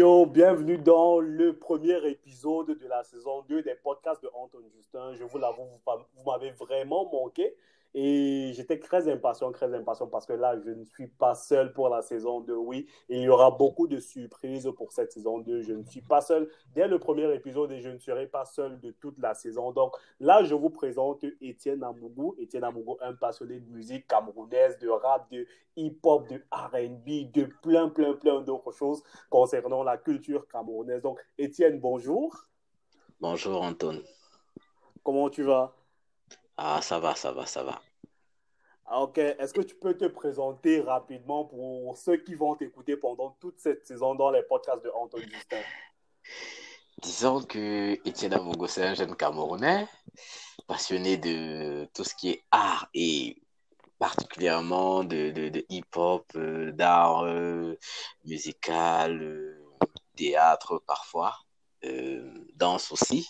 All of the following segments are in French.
bienvenue dans le premier épisode de la saison 2 des podcasts de Anton Justin. Je vous l'avoue, vous m'avez vraiment manqué. Et j'étais très impatient, très impatient parce que là, je ne suis pas seul pour la saison 2, oui. Et il y aura beaucoup de surprises pour cette saison 2. Je ne suis pas seul dès le premier épisode et je ne serai pas seul de toute la saison. Donc là, je vous présente Étienne Amougou. Étienne Amougou, un passionné de musique camerounaise, de rap, de hip-hop, de RB, de plein, plein, plein d'autres choses concernant la culture camerounaise. Donc, Étienne, bonjour. Bonjour, Anton. Comment tu vas? Ah, ça va, ça va, ça va. Ah, ok, est-ce que tu peux te présenter rapidement pour ceux qui vont t'écouter pendant toute cette saison dans les podcasts de Anton Justin? Disons que Étienne Amogo, c'est un jeune Camerounais, passionné de tout ce qui est art et particulièrement de, de, hip-hop, euh, d'art euh, musical, euh, théâtre parfois. Euh, danse aussi.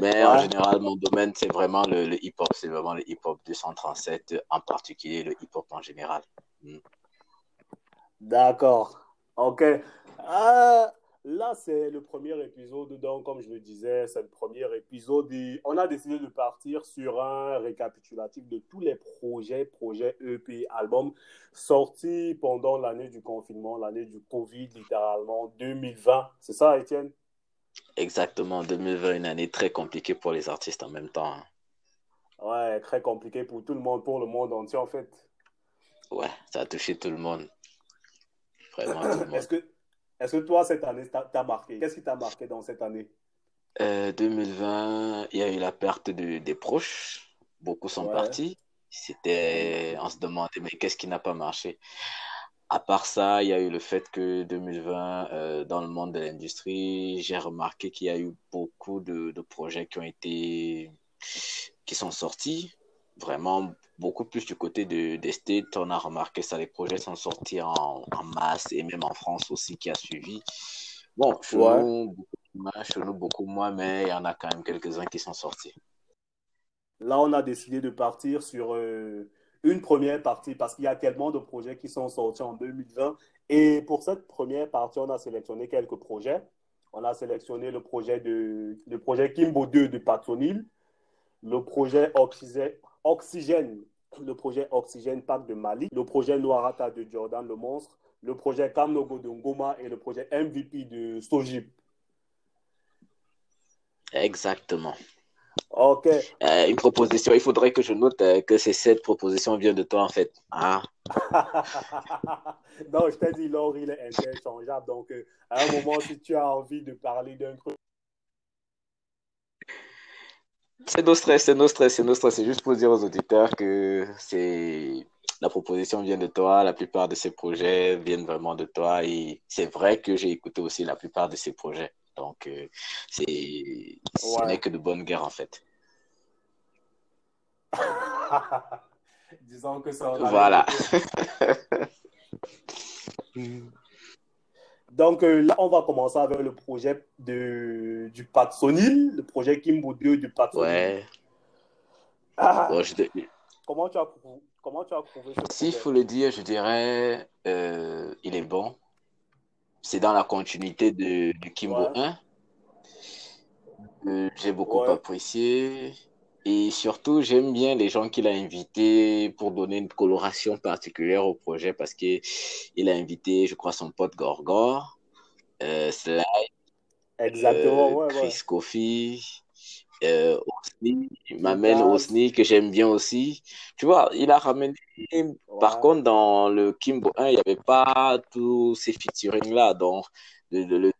Mais en général, mon domaine, c'est vraiment le, hip-hop. C'est vraiment le hip-hop 237, en particulier le hip-hop en général. Hmm. D'accord. OK. Euh, là, c'est le premier épisode. Donc, comme je le disais, c'est le premier épisode. on a décidé de partir sur un récapitulatif de tous les projets, projets EP, albums sortis pendant l'année du confinement, l'année du Covid, littéralement 2020. C'est ça, Étienne? Exactement, 2020, une année très compliquée pour les artistes en même temps. Hein. Ouais, très compliqué pour tout le monde, pour le monde entier en fait. Ouais, ça a touché tout le monde. Vraiment tout le monde. Est-ce que, est que toi, cette année, t'as marqué? Qu'est-ce qui t'a marqué dans cette année? 2020, euh, il y a eu la perte de, des proches. Beaucoup sont partis. C'était, on se demandait, mais qu'est-ce qui n'a pas marché? À part ça, il y a eu le fait que 2020, euh, dans le monde de l'industrie, j'ai remarqué qu'il y a eu beaucoup de, projets qui ont été, qui sont sortis. Vraiment, beaucoup plus du côté de, des States. On a remarqué ça, les projets sont sortis en, masse et même en France aussi qui a suivi. Bon, chez, nous, beaucoup, beaucoup moins, mais il y en a quand même quelques-uns qui sont sortis. Là, on a décidé de partir sur euh, une première partie parce qu'il y a tellement de projets qui sont sortis en 2020. Et pour cette première partie, on a sélectionné quelques projets. On a sélectionné le projet, de, le projet Kimbo 2 de Patronil, le projet Oxygène, le projet Oxygène Parc de Mali, le projet Noirata de Jordan le Monstre, le projet Kamnogo de Ngoma et le projet MVP de Sojip. Exactement. Ok. Euh, une proposition, il faudrait que je note euh, que ces sept propositions viennent de toi, en fait. Ah. non, je t'ai dit, Laure, il est interchangeable. Donc, euh, à un moment, si tu as envie de parler d'un truc. C'est nos stress, c'est nos stress, c'est nos stress. C'est juste pour dire aux auditeurs que c'est la proposition vient de toi, la plupart de ces projets viennent vraiment de toi et c'est vrai que j'ai écouté aussi la plupart de ces projets. Donc, euh, c'est, ce n'est que de bonne guerre, en fait. Disons que ça. Voilà. Donc euh, là, on va commencer avec le projet de, du Patsonil, le projet Kimbo 2 du Patsonil. Ouais. Ah. comment, tu as, comment tu as trouvé ce S'il faut le dire, je dirais, euh, il est bon c'est dans la continuité de, du Kimbo 1. Euh, j'ai beaucoup apprécié. Et surtout, j'aime bien les gens qu'il a invités pour donner une coloration particulière au projet parce qu'il a invité, je crois, son pote Gorgor, euh, Sly, Exactement, euh, Chris Kofi, euh, Osni, Mamel Osni, que j'aime bien aussi. Tu vois, il a ramené. Par contre, dans le Kimbo 1, il n'y avait pas tous ces featuring-là. Donc, le,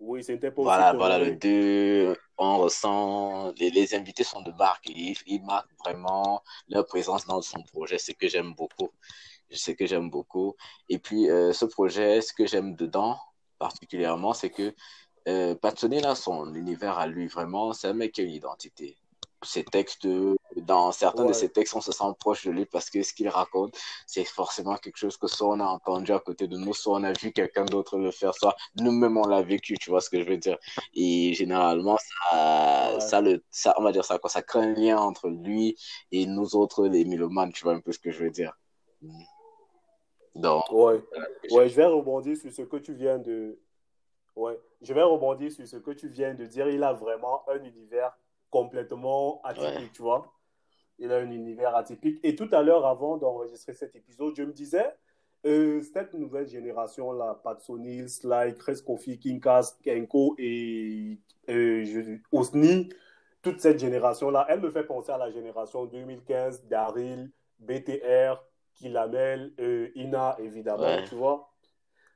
oui, c'était pas Voilà, voilà, le 2, on ressent. Les, invités sont de marque. Ils, ils marquent vraiment leur présence dans son projet, ce que j'aime beaucoup. Ce que j'aime beaucoup. Et puis, euh, ce projet, ce que j'aime dedans, particulièrement, c'est que euh, là, son univers à lui, vraiment, c'est un mec qui a une identité. Ses textes, dans certains de ses textes, on se sent proche de lui parce que ce qu'il raconte, c'est forcément quelque chose que soit on a entendu à côté de nous, soit on a vu quelqu'un d'autre le faire, soit nous-mêmes on l'a vécu, tu vois ce que je veux dire. Et généralement, ça, ça, le, ça, on va dire ça, quoi, ça crée un lien entre lui et nous autres, les mélomanes, tu vois un peu ce que je veux dire. Donc, ouais. ouais, je vais rebondir sur ce que tu viens de, Ouais, je vais rebondir sur ce que tu viens de dire. Il a vraiment un univers complètement atypique, tu vois. Il a un univers atypique. Et tout à l'heure, avant d'enregistrer cet épisode, je me disais, euh, cette nouvelle génération-là, Patsonil, Sly, Chris Kofi, Kinkas, Kenko et euh, Osni, toute cette génération-là, elle me fait penser à la génération 2015, Daryl, BTR, Kilamel, euh, Ina, évidemment, tu vois.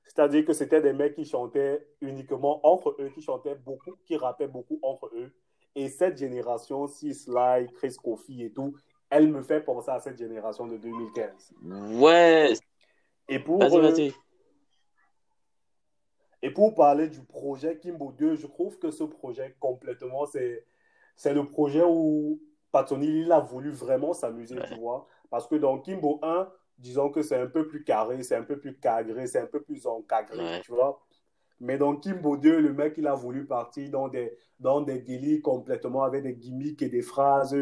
C'est-à-dire que c'était des mecs qui chantaient uniquement entre eux, qui chantaient beaucoup, qui rappaient beaucoup entre eux. Et cette génération, si Sly, Chris Kofi et tout, elle me fait penser à cette génération de 2015. Ouais. Et pour, euh, et pour parler du projet Kimbo 2, je trouve que ce projet complètement, c'est, c'est le projet où Patoni, il a voulu vraiment s'amuser, tu vois. Parce que dans Kimbo 1, disons que c'est un peu plus carré, c'est un peu plus cadré, c'est un peu plus encadré, tu vois. Mais dans Kimbo 2, le mec, il a voulu partir dans des, dans des délits complètement avec des gimmicks et des phrases.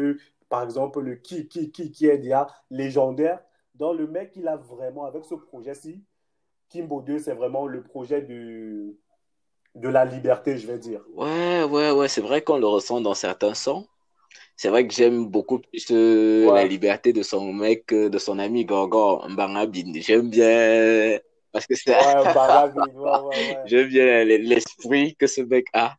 Par exemple, le qui, qui, qui, qui est déjà légendaire. Donc, le mec, il a vraiment, avec ce projet-ci, Kimbo 2, c'est vraiment le projet de, de la liberté, je vais dire. Ouais, ouais, ouais, c'est vrai qu'on le ressent dans certains sons. C'est vrai que j'aime beaucoup plus euh, la liberté de son mec, euh, de son ami Gorgo Mbangabin. J'aime bien parce que c'est. J'aime bien l'esprit que ce mec a.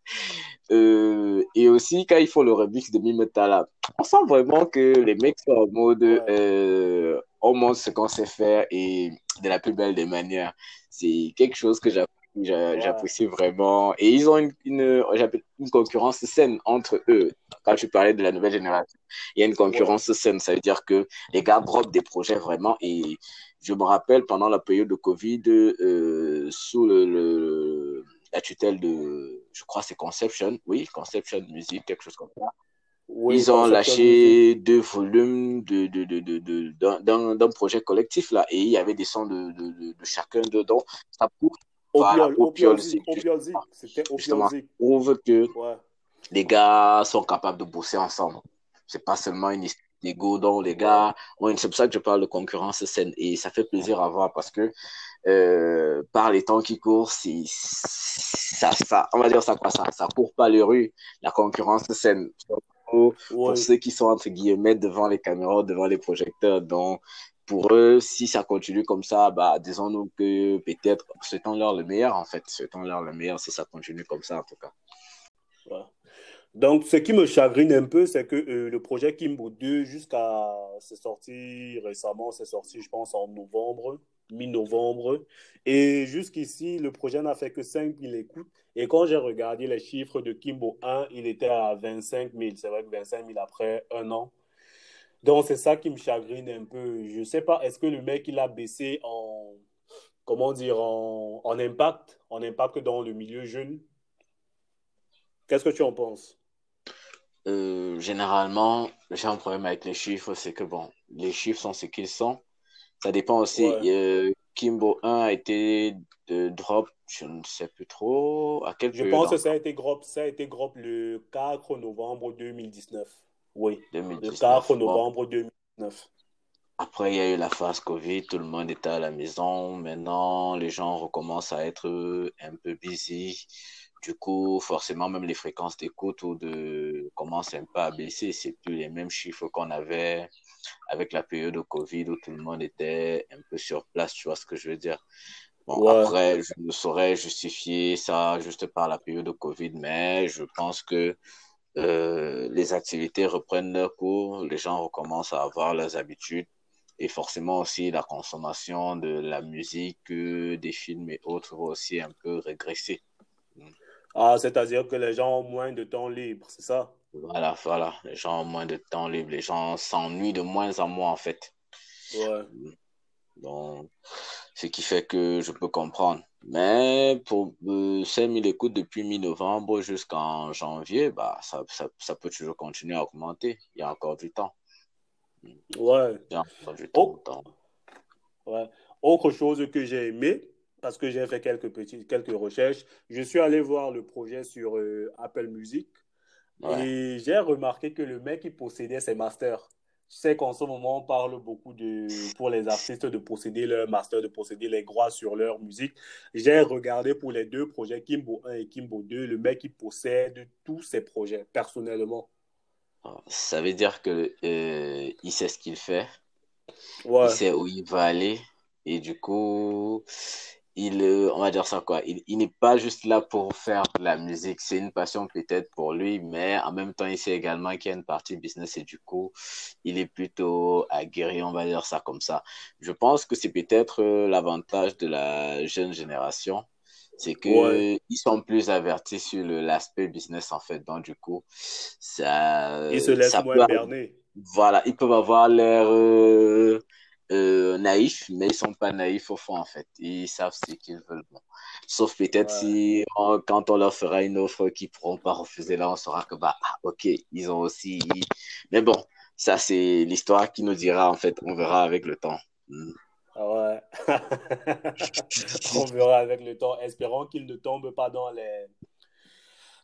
Euh, et aussi, quand il faut le remix de Mimetala, on sent vraiment que les mecs sont en mode euh, on montre ce qu'on sait faire et de la plus belle des manières. C'est quelque chose que j'apprécie vraiment. Et ils ont une, une, une, concurrence saine entre eux. Quand tu parlais de la nouvelle génération, il y a une concurrence saine. Ça veut dire que les gars drop des projets vraiment. Et je me rappelle pendant la période de Covid, euh, sous le la tutelle de, je crois c'est Conception, oui, Conception Music, quelque chose comme ça. Ils ont lâché deux volumes de, de, de, de, d'un projet collectif là, et il y avait des sons de, de, chacun dedans. Ça prouve, voilà, c'était prouve que les gars sont capables de bosser ensemble. C'est pas seulement une histoire d'ego dont les gars, c'est pour ça que je parle de concurrence saine et ça fait plaisir à voir parce que euh, par les temps qui courent, ça, ça, on va dire ça quoi, ça, ça court pas les rues. La concurrence saine. Pour, pour ceux qui sont entre guillemets devant les caméras, devant les projecteurs. Donc, pour eux, si ça continue comme ça, bah, disons-nous que peut-être, souhaitons-leur le meilleur, en fait. Souhaitons-leur le meilleur si ça continue comme ça, en tout cas. Donc, ce qui me chagrine un peu, c'est que euh, le projet Kimbo 2, jusqu'à. C'est sorti récemment, c'est sorti, je pense, en novembre mi-novembre. Et jusqu'ici, le projet n'a fait que 5 000 écoutes. Et quand j'ai regardé les chiffres de Kimbo 1, il était à 25 000. C'est vrai que 25 000 après un an. Donc, c'est ça qui me chagrine un peu. Je ne sais pas, est-ce que le mec, il a baissé en, comment dire, en, en impact, en impact dans le milieu jeune? Qu'est-ce que tu en penses? Euh, Généralement, j'ai un problème avec les chiffres, c'est que bon, les chiffres sont ce qu'ils sont. Ça dépend aussi. Euh, Kimbo 1 a été de drop, je ne sais plus trop. À quel Je pense que ça a été drop, ça a été drop le 4 novembre 2019. Oui, 2019. le 4 novembre 2019. Après, il y a eu la phase Covid, tout le monde était à la maison. Maintenant, les gens recommencent à être un peu busy. Du coup, forcément, même les fréquences d'écoute ou de commencent un peu à baisser. C'est plus les mêmes chiffres qu'on avait avec la période de Covid où tout le monde était un peu sur place, tu vois ce que je veux dire? Bon, après, je ne saurais justifier ça juste par la période de Covid, mais je pense que euh, les activités reprennent leur cours, les gens recommencent à avoir leurs habitudes et forcément aussi la consommation de la musique, euh, des films et autres va aussi un peu régresser. Ah, c'est-à-dire que les gens ont moins de temps libre, c'est ça? Voilà, voilà. Les gens ont moins de temps libre. Les gens s'ennuient de moins en moins, en fait. Ouais. Donc, ce qui fait que je peux comprendre. Mais pour euh, 5000 écoutes depuis mi-novembre jusqu'en janvier, bah, ça, ça, ça, peut toujours continuer à augmenter. Il y a encore du temps. Ouais. Il y a encore du temps. Ouais. Autre chose que j'ai aimé, parce que j'ai fait quelques, petites, quelques recherches, je suis allé voir le projet sur euh, Apple Music. Et j'ai remarqué que le mec, il possédait ses masters. Je sais qu'en ce moment, on parle beaucoup de, pour les artistes de posséder leur master, de posséder les droits sur leur musique. J'ai regardé pour les deux projets, Kimbo 1 et Kimbo 2, le mec qui possède tous ces projets, personnellement. Ça veut dire que euh, il sait ce qu'il fait, Ouais, il sait où il va aller, et du coup, il, euh, on va dire ça quoi, il, il n'est pas juste là pour faire de la musique, c'est une passion peut-être pour lui, mais en même temps, il sait également qu'il y a une partie business, et du coup, il est plutôt aguerri, on va dire ça comme ça. Je pense que c'est peut-être euh, l'avantage de la jeune génération. C'est ouais. que ils sont plus avertis sur l'aspect business en fait. Donc du coup, ça, Il se laisse ça moins berner. voilà, ils peuvent avoir l'air euh, euh, naïfs, mais ils sont pas naïfs au fond, en fait. Ils savent ce qu'ils veulent. Bon. Sauf peut-être Ouais. si, on- quand on leur fera une offre qu'ils pourront pas refuser, là, on saura que, bah, ah, ok, ils ont aussi. Mais bon, ça, c'est l'histoire qui nous dira, en fait. On verra avec le temps. Hmm. Ah Ouais. On verra avec le temps. Espérons qu'il ne tombe pas dans les,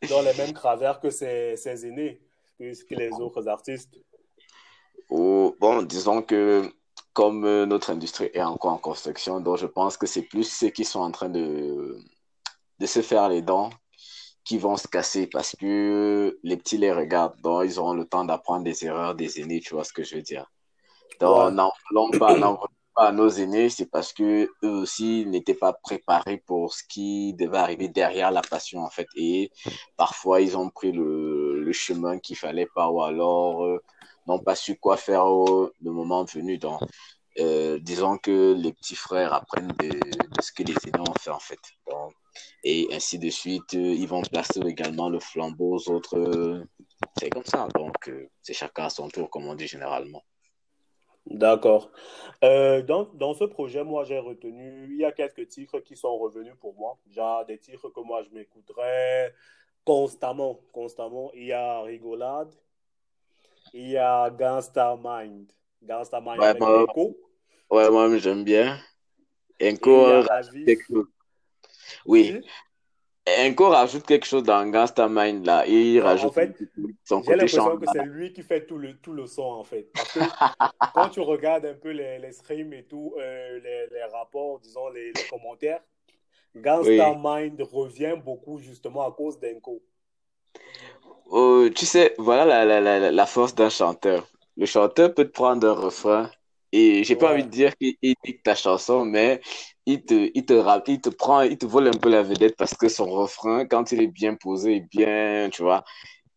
dans les mêmes travers que ses, ses aînés, que, les autres artistes. Ou, bon, disons que, comme euh, notre industrie est encore en construction, donc je pense que c'est plus ceux qui sont en train de, de se faire les dents qui vont se casser parce que les petits les regardent, donc ils auront le temps d'apprendre des erreurs des aînés, tu vois ce que je veux dire. Ouais. Donc, n'en voulons pas, pas à nos aînés, c'est parce que eux aussi n'étaient pas préparés pour ce qui devait arriver derrière la passion, en fait. Et parfois, ils ont pris le, chemin qu'il fallait pas, ou alors euh, n'ont pas su quoi faire au le moment venu. Donc, euh, disons que les petits frères apprennent de, ce que les aînés ont fait, en fait. Donc, et ainsi de suite, euh, ils vont placer également le flambeau aux autres. euh, c'est comme ça. Donc, euh, c'est chacun à son tour, comme on dit généralement. D'accord. Euh, dans, dans ce projet, moi, j'ai retenu, il y a quelques titres qui sont revenus pour moi. Genre des titres que moi, je m'écouterais constamment, constamment. Il y a Rigolade, il y a Gangsta Mind. Gangsta Mind Ouais, avec moi, Echo. ouais, moi, j'aime bien. A rajoute quelque chose. Oui? Enco rajoute quelque chose dans Gangsta Mind, là. Il Non, en rajoute fait, son j'ai l'impression que c'est lui qui fait tout le, tout le son, en fait. Parce que quand tu regardes un peu les, les streams et tout, euh, les, les rapports, disons, les, les commentaires, Gangsta Oui. Mind revient beaucoup justement à cause d'Enco. Oh, tu sais, voilà la, la, la, la force d'un chanteur. Le chanteur peut te prendre un refrain et j'ai pas envie de dire qu'il il pique ta chanson, mais il te, il te rappe, il te prend, il te vole un peu la vedette parce que son refrain, quand il est bien posé, bien, tu vois,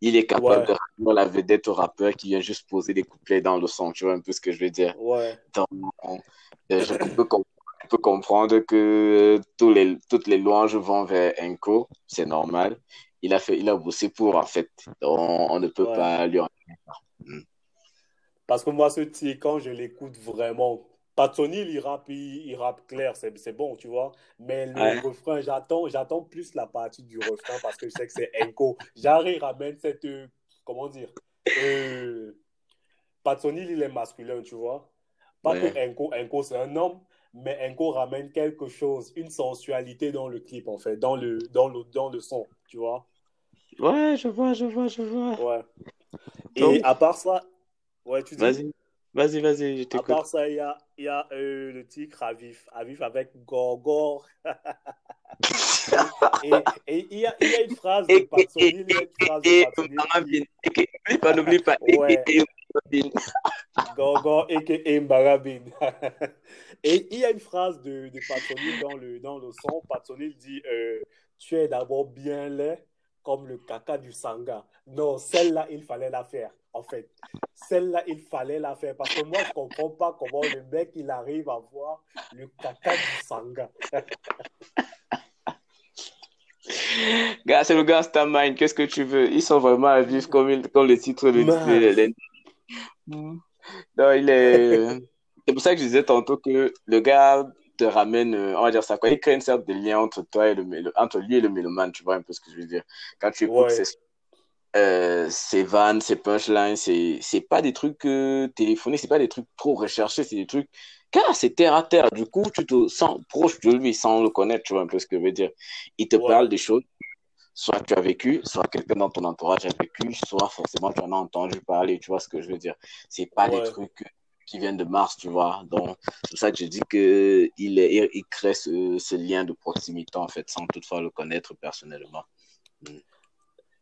il est capable ouais, de ramener la vedette au rappeur qui vient juste poser des couplets dans le son, tu vois un peu ce que je veux dire. ouais. Donc, euh, je peux, com- je peux comprendre que tous les, toutes les louanges vont vers Enco, c'est normal. Il a fait, il a bossé pour, en fait. Donc, on ne peut Ouais. pas lui en... Mm. Parce que moi, ce titre, quand je l'écoute vraiment, Patsoni, il rappe, il, il rappe clair, c'est c'est bon, tu vois. Mais le Ouais. refrain, j'attends, j'attends plus la partie du refrain parce que je sais que c'est Enco. Il ramène cette, euh, comment dire, euh, Patsoni, il est masculin, tu vois. Pas que Ouais. Enco, Enco, c'est un homme, mais Enco ramène quelque chose, une sensualité dans le clip, en fait, dans le, dans le, dans le son, tu vois. Ouais, je vois, je vois, je vois. Ouais. Et à part ça, ouais, tu dis? vas-y, vas-y, vas-y, je À t'écoute. part ça, il y a, y a euh, le titre Avif, Avif avec Gorgor. Et, il y a, il y a une phrase de une phrase de n'oublie pas, n'oublie pas. Ouais, et, il y a une phrase de, de dans le, dans le son. Patsoni dit euh, Tu es d'abord bien laid comme le caca du Sangha. Non, celle-là, il fallait la faire, en fait. Celle-là, il fallait la faire. Parce que moi, je ne comprends pas comment le mec, il arrive à voir le caca du Sangha. Gars, c'est le Gangsta Mind, qu'est-ce que tu veux? Ils sont vraiment à vivre comme, il- comme le titre le, Mm. Non, il est. C'est pour ça que je disais tantôt que le gars te ramène, euh, on va dire ça quoi, il crée une sorte de lien entre toi et le, mélo- entre lui et le mélomane, tu vois un peu ce que je veux dire. Quand tu écoutes ses, Ouais, euh, ses vannes, ses punchlines, c'est, c'est pas des trucs euh, téléphoniques, c'est pas des trucs trop recherchés, c'est des trucs, car c'est terre à terre. Du coup, tu te sens proche de lui sans le connaître, tu vois un peu ce que je veux dire. Il te ouais, parle des choses soit tu as vécu, soit quelqu'un dans ton entourage a vécu, soit forcément tu en as entendu parler, tu vois ce que je veux dire. C'est pas des trucs qui viennent de Mars, tu vois. Donc, c'est pour ça que je dis qu'il il crée ce, ce, lien de proximité, en fait, sans toutefois le connaître personnellement. Mm.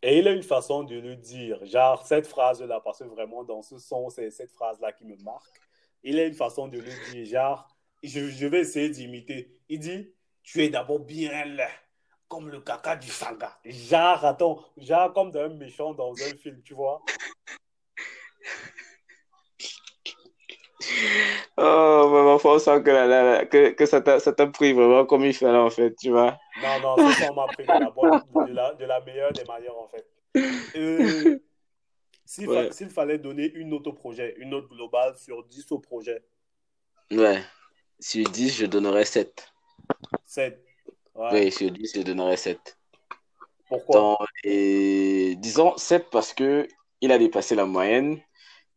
Et il a une façon de le dire, genre cette phrase-là, parce que vraiment, dans ce son, c'est cette phrase-là qui me marque. Il a une façon de le dire, genre, je, je vais essayer d'imiter. Il dit, tu es d'abord bien là comme le caca du sanga. Genre, attends, genre comme d'un méchant dans un film, tu vois. Oh, mais on sent que, que, que ça t'a pris vraiment comme il fallait, en fait, tu vois. Non, non, ça m'a pris de la, bonne, de, la, de la meilleure des manières, en fait. Euh, S'il fallait donner une autre projet, une note globale sur 10 au projet. Ouais. Sur 10, je donnerais 7. 7. Oui, sur 10, je donnerais 7. Pourquoi? Disons 7 parce que il a dépassé la moyenne.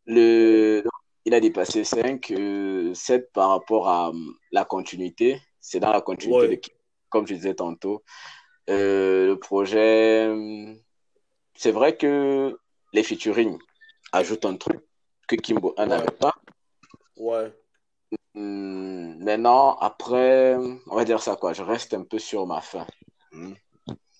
Le, il a dépassé 5, 7 euh, par rapport à hum, la continuité. C'est dans la continuité, comme je disais tantôt. Euh, le projet, hum, c'est vrai que les featuring ajoutent un truc que Kimbo 1 n'avait pas. Ouais. Hmm, maintenant, après, on va dire ça quoi, je reste un peu sur ma fin. Hmm.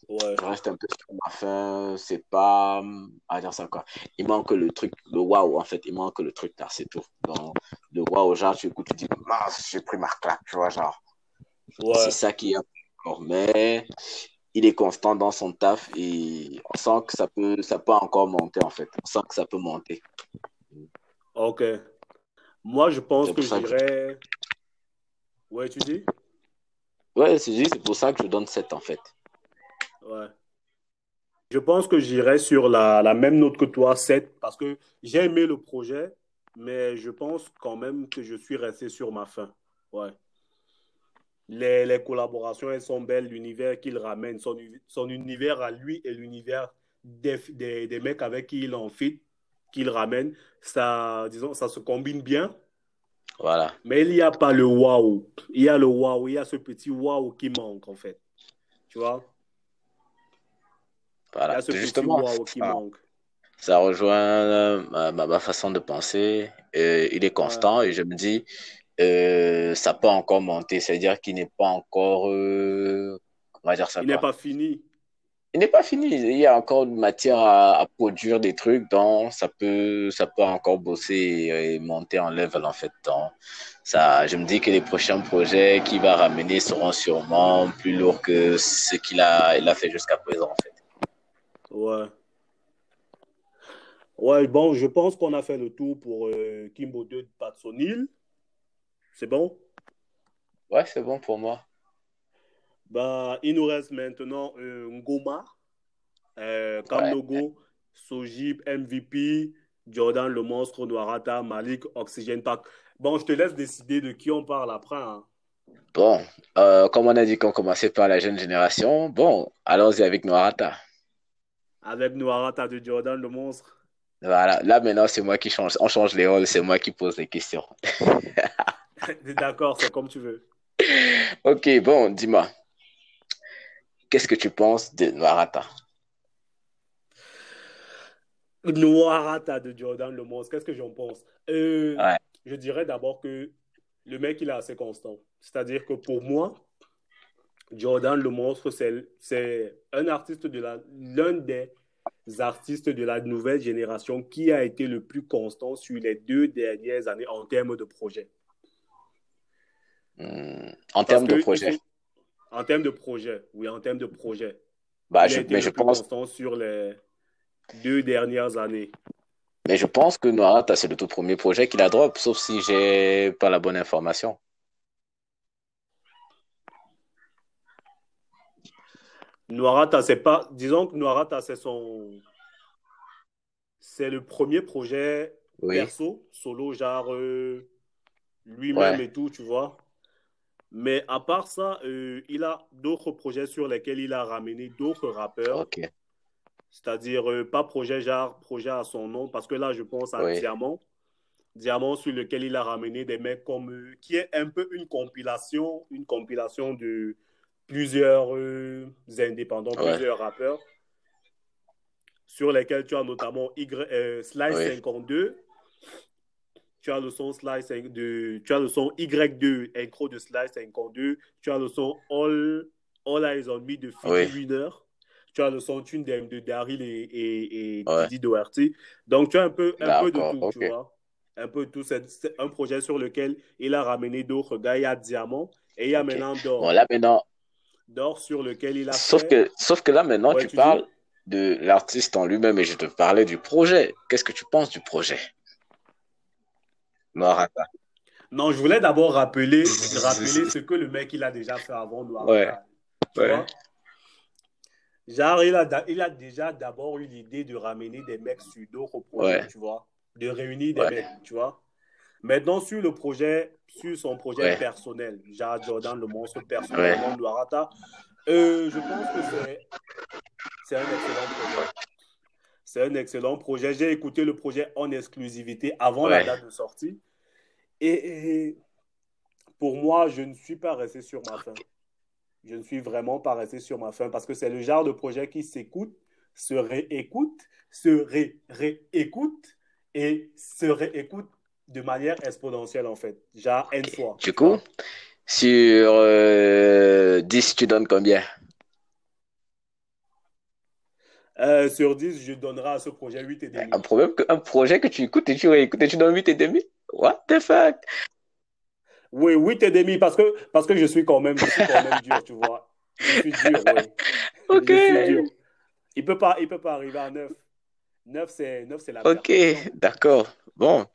Ouais. Je reste un peu sur ma fin, c'est pas, on va dire ça quoi. Il manque le truc, le waouh en fait, il manque le truc là, c'est tout. Donc, le waouh, genre, tu écoutes, tu dis, mince, j'ai pris ma claque, tu vois, genre. Ouais. C'est ça qui est encore, mais il est constant dans son taf et on sent que ça peut, ça peut encore monter en fait. On sent que ça peut monter. Ok. Moi, je pense que j'irais. Ouais, tu dis? Ouais, c'est pour ça que je donne 7 en fait. Ouais. Je pense que j'irai sur la, la, même note que toi, 7, parce que j'ai aimé le projet, mais je pense quand même que je suis resté sur ma fin. Ouais. Les, les collaborations, elles sont belles, l'univers qu'il ramène, son, son univers à lui et l'univers des, des, des, mecs avec qui il en fit, qu'il ramène, ça, disons, ça se combine bien. Voilà. Mais il n'y a pas le waouh. Il y a le waouh, il y a ce petit waouh qui manque, en fait. Tu vois? Voilà. Il y a ce Justement, petit waouh qui ça, manque. Ça rejoint euh, ma, ma, façon de penser. Euh, il est constant ouais. et je me dis, euh, ça peut encore monter. C'est-à-dire qu'il n'est pas encore. Euh, on va dire ça. Il n'est pas fini il n'est pas fini. Il y a encore de matière à, à, produire des trucs, donc ça peut, ça peut encore bosser et, et, monter en level en fait. Donc, ça, je me dis que les prochains projets qu'il va ramener seront sûrement plus lourds que ce qu'il a, il a fait jusqu'à présent en fait. Ouais. Ouais, bon, je pense qu'on a fait le tour pour euh, Kimbo 2 de Patsonil. C'est bon? Ouais, c'est bon pour moi. Bah, il nous reste maintenant euh, Ngoma, euh, Kamnogo, ouais. Sojib, MVP, Jordan le monstre, Noirata, Malik, Oxygen Pack. Bon, je te laisse décider de qui on parle après. Hein. Bon, euh, comme on a dit qu'on commençait par la jeune génération, bon, allons-y avec Noirata. Avec Noirata de Jordan le monstre. Voilà, là maintenant c'est moi qui change, on change les rôles, c'est moi qui pose les questions. D'accord, c'est comme tu veux. Ok, bon, dis-moi, Qu'est-ce que tu penses de Noirata? Noirata de Jordan Le Monstre, qu'est-ce que j'en pense? Euh, ouais. Je dirais d'abord que le mec, il est assez constant. C'est-à-dire que pour moi, Jordan Le Monstre, c'est un artiste de la, l'un des artistes de la nouvelle génération qui a été le plus constant sur les deux dernières années en termes de projet. Mmh, en termes de projet. En termes de projet, oui, en termes de projet. Bah, je, mais je pense. sur les deux dernières années. Mais je pense que Noirata, c'est le tout premier projet qu'il a drop, sauf si j'ai pas la bonne information. Noirata, c'est pas. Disons que Noirata, c'est son. C'est le premier projet oui. perso, solo, genre euh, lui-même ouais. et tout, tu vois. Mais à part ça, euh, il a d'autres projets sur lesquels il a ramené d'autres rappeurs. Okay. C'est-à-dire, euh, pas projet genre, projet à son nom, parce que là, je pense à oui. Diamant. Diamant sur lequel il a ramené des mecs comme. Euh, qui est un peu une compilation, une compilation de plusieurs indépendants, Ouais. plusieurs rappeurs, sur lesquels tu as notamment y, Slice Oui. 52. Tu as le son Slice de, tu as le son Y2, intro de Slice 52. Tu as le son All, All Eyes on Me de Philly Oui. Winner. Tu as le son Tune de, Daryl et, et, et Ouais. Didi Doherty. Donc, tu as un peu, un peu de tout, tu vois. Un peu de tout. C'est un projet sur lequel il a ramené d'autres gars. Il y a Diamant et il y a maintenant Dor. Bon, là maintenant, D'or sur lequel il a sauf fait. que, sauf que là maintenant, Ouais, tu tu parles de l'artiste en lui-même et je te parlais du projet. Qu'est-ce que tu penses du projet? Noirata. Non, je voulais d'abord rappeler, rappeler ce que le mec il a déjà fait avant. Ouais. Tu Ouais. vois? Genre, il a, il a déjà d'abord eu l'idée de ramener des mecs sur d'autres projets, Ouais. tu vois? De réunir des Ouais. mecs, tu vois? Maintenant, sur le projet, sur son projet personnel, genre Jordan, le monstre personnellement, Ouais. Noirata, euh, je pense que c'est, c'est un excellent projet. C'est un excellent projet. J'ai écouté le projet en exclusivité avant la date de sortie. Et, et pour moi, je ne suis pas resté sur ma faim. Je ne suis vraiment pas resté sur ma faim parce que c'est le genre de projet qui s'écoute, se réécoute, se ré- réécoute et se réécoute de manière exponentielle en fait. Genre N fois. Du coup, sur euh, 10, tu donnes combien? Euh, sur 10, je donnerai à ce projet 8 et demi. Un problème que, un projet que tu écoutes et tu réécoutes et tu donnes 8 et demi? What the fuck? Oui, 8 et demi parce que, parce que je suis quand même, je suis quand même dur, tu vois. Je suis dur, oui. Ok. Je suis dur. Il peut pas, il peut pas arriver à 9. 9, c'est, 9, c'est la Ok, d'accord. Bon,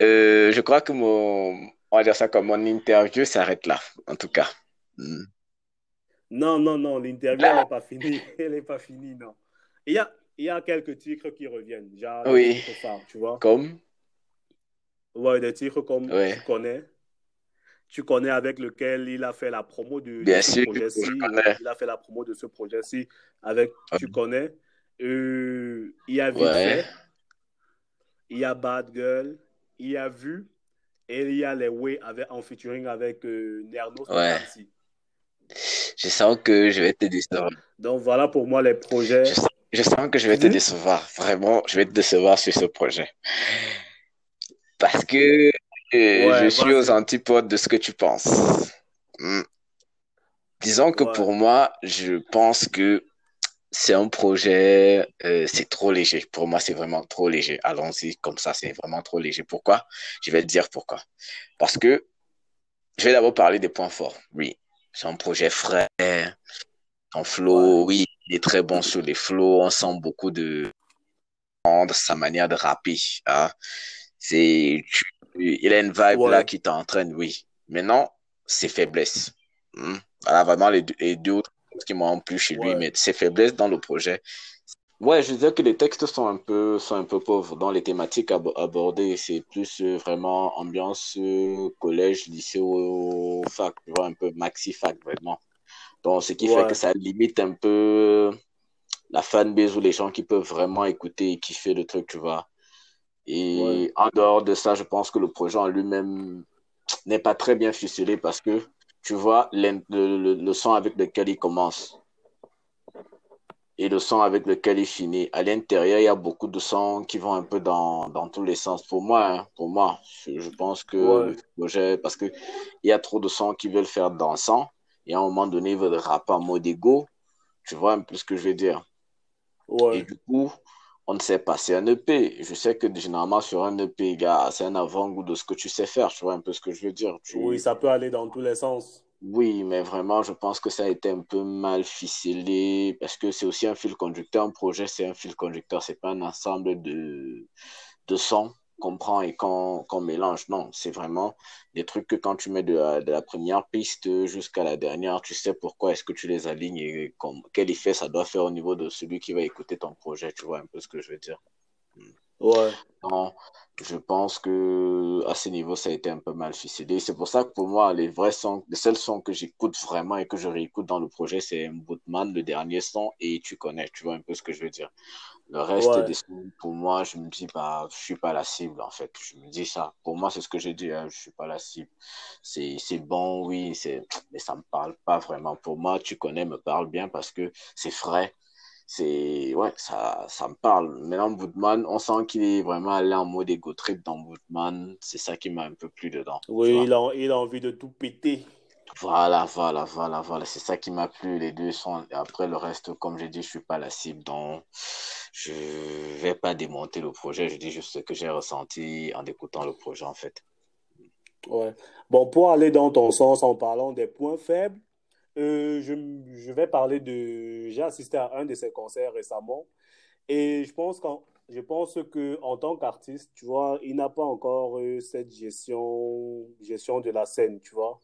Euh, je crois que mon, on va dire ça comme mon interview s'arrête là, en tout cas. Hmm. Non, non, non, l'interview, elle n'est pas finie. Elle n'est pas finie, non. Il y a, il y a quelques titres qui reviennent, genre Oui. tu vois. Comme, Ouais, des titres comme Ouais. tu connais. Tu connais avec lequel il a fait la promo de, ce projet-ci. Il a fait la promo de ce projet-ci avec Tu connais. Euh, il y a Vite fait. Il y a Bad Girl. Il y a Vu. Et il y a les Way avec, en featuring avec euh. Kamsi. je sens que je vais te décevoir. Donc voilà pour moi les projets. Je, sens- je sens que je vais te décevoir. Vraiment, je vais te décevoir sur ce projet. Parce que euh, je suis aux antipodes de ce que tu penses. Hmm. Disons que pour moi, je pense que c'est un projet, euh, c'est trop léger. Pour moi, c'est vraiment trop léger. Allons-y comme ça, c'est vraiment trop léger. Pourquoi? Je vais te dire pourquoi. Parce que je vais d'abord parler des points forts. Oui, c'est un projet frais. Son flow, oui, il est très bon sur les flows. On sent beaucoup de sa manière de rapper. Hein. C'est, il a une vibe Ouais. là qui t'entraîne, oui. Maintenant, ses faiblesses. Hmm. Voilà, vraiment les deux, les deux autres choses qui m'ont plu chez lui, mais ses faiblesses dans le projet. Ouais, je disais que les textes sont un peu, sont un peu pauvres dans les thématiques abo- abordées. C'est plus euh, vraiment ambiance euh, collège, lycée ou fac, tu vois, un peu maxi-fac, vraiment. Donc, ce qui fait que ça limite un peu la fanbase ou les gens qui peuvent vraiment écouter et kiffer le truc, tu vois. Et Ouais. en dehors de ça, je pense que le projet en lui-même n'est pas très bien ficelé parce que, tu vois, le, le, le son avec lequel il commence et le son avec lequel il finit, à l'intérieur, il y a beaucoup de sons qui vont un peu dans, dans tous les sens. Pour moi, hein, pour moi, je, je pense que Ouais. le projet, parce que il y a trop de sons qui veulent faire dansant et à un moment donné, ils veulent rapper en mode ego. Tu vois un peu ce que je veux dire? Et Ouais. du coup, on ne sait pas. C'est un EP. Je sais que généralement sur un EP, gars, c'est un avant-goût de ce que tu sais faire. Tu vois un peu ce que je veux dire. Tu... Oui, ça peut aller dans tous les sens. Oui, mais vraiment, je pense que ça a été un peu mal ficelé parce que c'est aussi un fil conducteur. Un projet, c'est un fil conducteur. C'est pas un ensemble de, de sons qu'on prend et qu'on mélange. Non, c'est vraiment des trucs que quand tu mets de la, de la première piste jusqu'à la dernière, tu sais pourquoi est-ce que tu les alignes et comme, quel effet ça doit faire au niveau de celui qui va écouter ton projet. Tu vois un peu ce que je veux dire. Ouais. Non, je pense que à ce niveau, ça a été un peu mal ficelé. C'est pour ça que pour moi, les vrais sons, les seuls sons que j'écoute vraiment et que je réécoute dans le projet, c'est Bootman, le dernier son, et tu connais, tu vois un peu ce que je veux dire. Le reste des pour moi, je me dis, bah, je suis pas la cible, en fait. Je me dis ça. Pour moi, c'est ce que j'ai dit, hein, je suis pas la cible. C'est, c'est bon, oui, c'est, mais ça me parle pas vraiment. Pour moi, tu connais, me parle bien parce que c'est frais. C'est, ouais, ça, ça me parle. Maintenant, Bootman, on sent qu'il est vraiment allé en mode ego trip dans Bootman. C'est ça qui m'a un peu plu dedans. Oui, il a, il a envie de tout péter. Voilà, voilà, voilà, voilà. C'est ça qui m'a plu. Les deux sont. Après, le reste, comme j'ai dit, je suis pas la cible. Donc, je vais pas démonter le projet. Je dis juste ce que j'ai ressenti en écoutant le projet, en fait. Ouais. Bon, pour aller dans ton sens en parlant des points faibles, euh, je, vais parler de. J'ai assisté à un de ses concerts récemment. Et je pense qu'en que en tant qu'artiste, tu vois, il n'a pas encore euh, cette gestion, gestion de la scène, tu vois.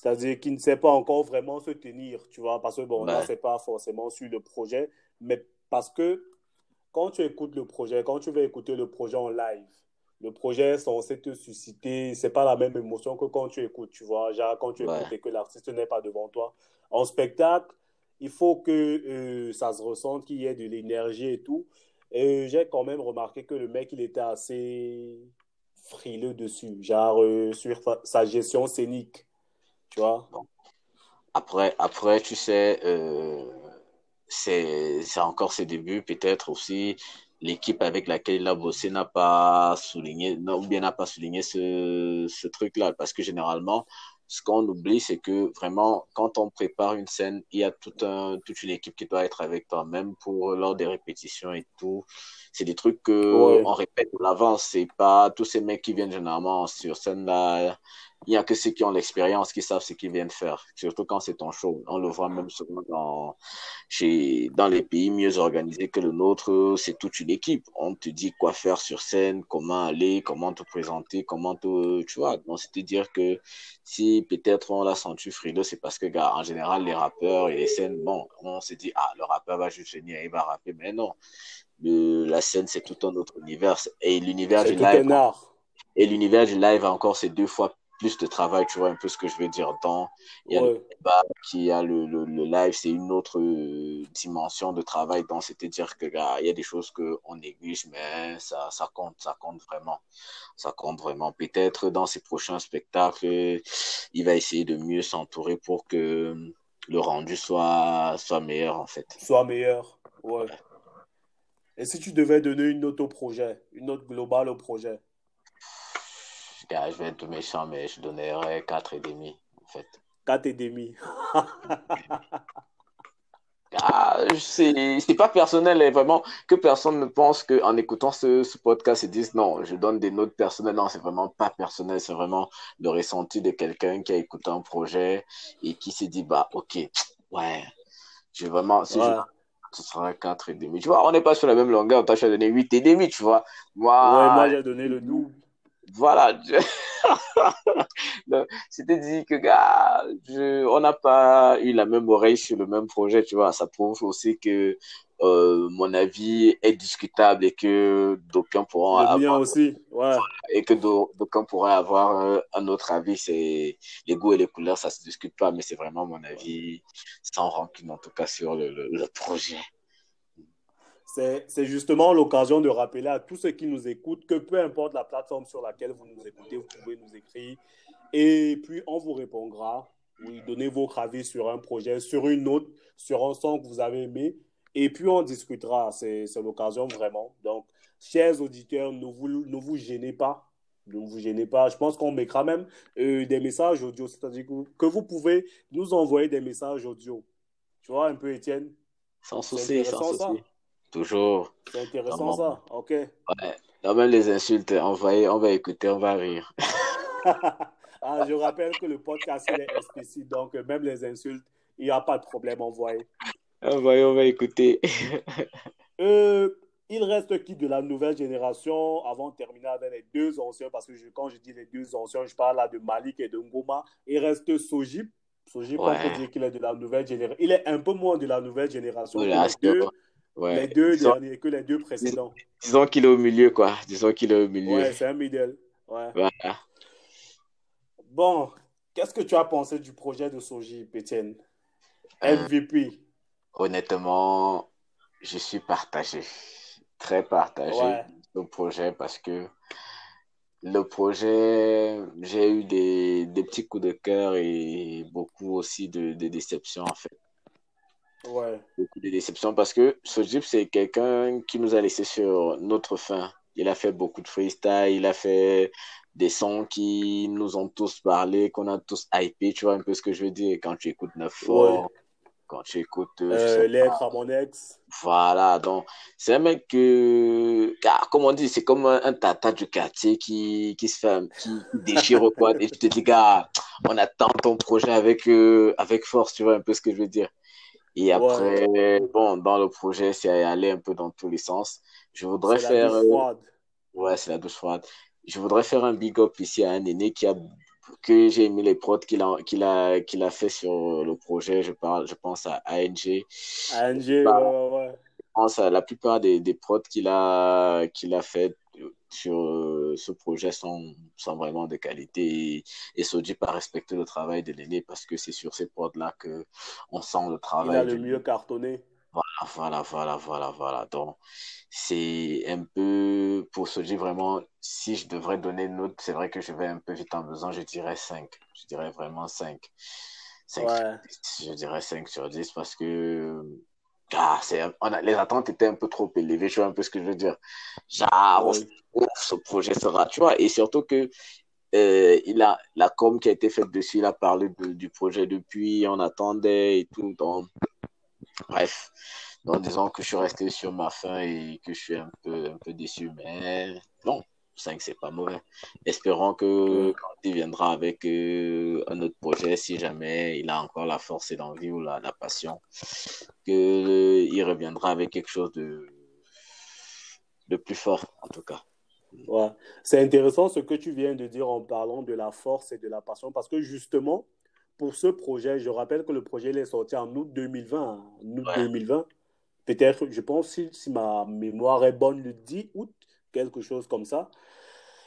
C'est-à-dire qu'il ne sait pas encore vraiment se tenir, tu vois, parce que bon, là, c'est pas forcément sur le projet, mais parce que quand tu écoutes le projet, quand tu vas écouter le projet en live, le projet est censé te susciter, c'est pas la même émotion que quand tu écoutes, tu vois, genre quand tu écoutes et que l'artiste n'est pas devant toi. En spectacle, il faut que euh, ça se ressente, qu'il y ait de l'énergie et tout. Et j'ai quand même remarqué que le mec, il était assez frileux dessus, genre euh, sur sa gestion scénique. Tu vois Après, après, tu sais, euh, c'est encore ses débuts, peut-être aussi. L'équipe avec laquelle il a bossé n'a pas souligné, non, ou bien n'a pas souligné ce, ce truc-là. Parce que généralement, ce qu'on oublie, c'est que vraiment, quand on prépare une scène, il y a tout un, toute une équipe qui doit être avec toi, même pour lors des répétitions et tout. C'est des trucs que on répète à l'avance. C'est pas tous ces mecs qui viennent généralement sur scène là il n'y a que ceux qui ont l'expérience qui savent ce qu'ils viennent faire, surtout quand c'est ton show. On le voit même souvent dans, chez, dans les pays mieux organisés que le nôtre, c'est toute une équipe. On te dit quoi faire sur scène, comment aller, comment te présenter, comment te, tu vois. Donc, c'est-à-dire que si peut-être on l'a senti frileux, c'est parce que, gars, en général, les rappeurs et les scènes, bon, on se dit, ah, le rappeur va juste venir, il va rapper, mais non. Le, la scène, c'est tout un autre univers. Et l'univers du live. Et l'univers du live, encore, c'est deux fois plus de travail, tu vois un peu ce que je veux dire. Dans, il y a le débat, qui a le, le, le live, c'est une autre euh, dimension de travail. Donc, c'est-à-dire que il y a des choses qu'on néglige, mais ça, ça compte, ça compte vraiment. Ça compte vraiment. Peut-être dans ses prochains spectacles, il va essayer de mieux s'entourer pour que le rendu soit, soit meilleur, en fait. Soit meilleur, ouais. Et si tu devais donner une note au projet, une note globale au projet? Je vais être méchant, mais je donnerais 4,5 en fait. 4,5 ah, c'est pas personnel, hein, vraiment, que personne ne pense qu'en écoutant ce, ce podcast, ils disent non, je donne des notes personnelles. Non, c'est vraiment pas personnel, c'est vraiment le ressenti de quelqu'un qui a écouté un projet et qui s'est dit, bah, ok, ouais, j'ai vraiment, si je, ce sera 4,5. Tu vois, on n'est pas sur la même longueur, toi, tu as donné 8,5, tu vois. Moi, ouais, moi, j'ai donné le double voilà. C'était dit que, gars, je, on n'a pas eu la même oreille sur le même projet, tu vois. Ça prouve aussi que euh, mon avis est discutable et que d'aucuns pourront le avoir. aussi, ouais. Et que d'aucuns pourraient avoir euh, un autre avis. C'est les goûts et les couleurs, ça se discute pas, mais c'est vraiment mon avis sans rancune, en tout cas, sur le, le projet c'est justement l'occasion de rappeler à tous ceux qui nous écoutent que peu importe la plateforme sur laquelle vous nous écoutez, vous pouvez nous écrire et puis on vous répondra. Oui, donnez vos avis sur un projet, sur une note, sur un son que vous avez aimé et puis on discutera. C'est l'occasion vraiment. Donc, chers auditeurs, ne vous, ne vous gênez pas. Ne vous gênez pas. Je pense qu'on mettra même euh, des messages audio, c'est-à-dire que, que vous pouvez nous envoyer des messages audio. Tu vois un peu, Étienne? Sans souci, sans souci. Toujours. C'est intéressant ça, ok. Ouais. Non, même les insultes, on va, on va écouter, on va rire. ah, je rappelle que le podcast est explicite, donc même les insultes, il n'y a pas de problème, envoyé. Envoyé, on va écouter. euh, il reste qui de la nouvelle génération avant de terminer avec les deux anciens, parce que quand je dis les deux anciens, je parle là de Malik et de Ngoma. Il reste Sojip. Sojip, on peut dire qu'il est de la nouvelle génération. Il est un peu moins de la nouvelle génération. Oui, les deux derniers, que les deux précédents. Disons qu'il est au milieu, quoi. Disons qu'il est au milieu. Ouais, c'est un middle. Ouais. Bon, qu'est-ce que tu as pensé du projet de Soji, Pétienne? MVP Honnêtement, je suis partagé, très partagé au projet parce que le projet, j'ai eu des, des, petits coups de cœur et beaucoup aussi de, de déceptions en fait. Ouais. Beaucoup de déceptions parce que Sojip, c'est quelqu'un qui nous a laissé sur notre fin. Il a fait beaucoup de freestyle, il a fait des sons qui nous ont tous parlé, qu'on a tous hypé, tu vois un peu ce que je veux dire quand tu écoutes Neuf Fort, quand tu écoutes. Euh, euh à mon ex. Voilà, donc c'est un mec que, ah, comme on dit, c'est comme un, tata du quartier qui, qui se fait, qui déchire quoi. Et tu te dis, gars, on attend ton projet avec, euh, avec force, tu vois un peu ce que je veux dire. Et après, bon, dans le projet, c'est aller un peu dans tous les sens. Je voudrais faire. La douche froide. Ouais, c'est la douche froide. Je voudrais faire un big up ici à un aîné qui a que j'ai aimé les prods qu'il a, qu'il a, qu'il a fait sur le projet. Je, parle, je pense à ANG. ANG, ouais, ouais. Je pense à la plupart des, des prods qu'il a, qu'il a fait sur ce projet sont, sont vraiment de qualité et, et Soji pas respecter le travail de l'aîné parce que c'est sur ces prods-là qu'on sent le travail. Il a le mieux cartonné. Voilà, voilà, voilà, voilà, voilà. Donc, c'est un peu, pour Soji, vraiment, si je devrais donner une note, c'est vrai que je vais un peu vite en besoin, je dirais 5. Je dirais vraiment 5. 5 Je dirais 5 sur 10 parce que ah, on a, les attentes étaient un peu trop élevées, je vois un peu ce que je veux dire. Genre, ce projet sera, tu vois, et surtout que euh, il a, la com qui a été faite dessus, il a parlé du projet depuis, on attendait et tout. Donc, bref, donc disons que je suis resté sur ma fin et que je suis un peu, un peu déçu, mais bon, 5, c'est pas mauvais. Espérons que quand il viendra avec euh, un autre projet, si jamais il a encore la force et l'envie ou la, la passion, qu'il reviendra avec quelque chose de, de plus fort, en tout cas. Ouais. C'est intéressant ce que tu viens de dire en parlant de la force et de la passion, parce que justement, pour ce projet, je rappelle que le projet est sorti en août 2020. Hein. août 2020. Peut-être, je pense, si, si ma mémoire est bonne, le 10 août, quelque chose comme ça.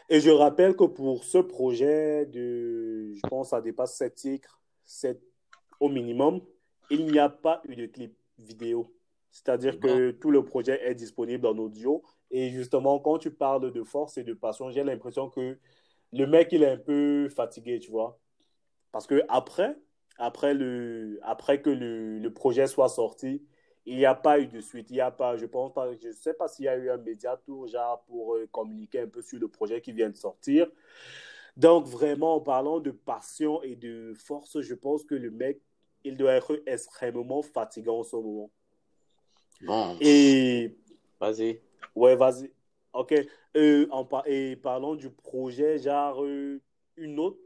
Et je rappelle que pour ce projet de, je pense, ça dépasse 7 titres, 7 au minimum, il n'y a pas eu de clip vidéo. C'est-à-dire que tout le projet est disponible en audio. Et justement, quand tu parles de force et de passion, j'ai l'impression que le mec, il est un peu fatigué, tu vois. Parce que après, après, le, après que le, le projet soit sorti, il n'y a pas eu de suite. Il y a pas, je pense pas, je sais pas s'il y a eu un média tour genre pour euh, communiquer un peu sur le projet qui vient de sortir. Donc vraiment, en parlant de passion et de force, je pense que le mec, il doit être extrêmement fatigant en ce moment. Bon. Et vas-y. Ouais, vas-y. Ok. Euh, en et parlant du projet, genre euh, une autre,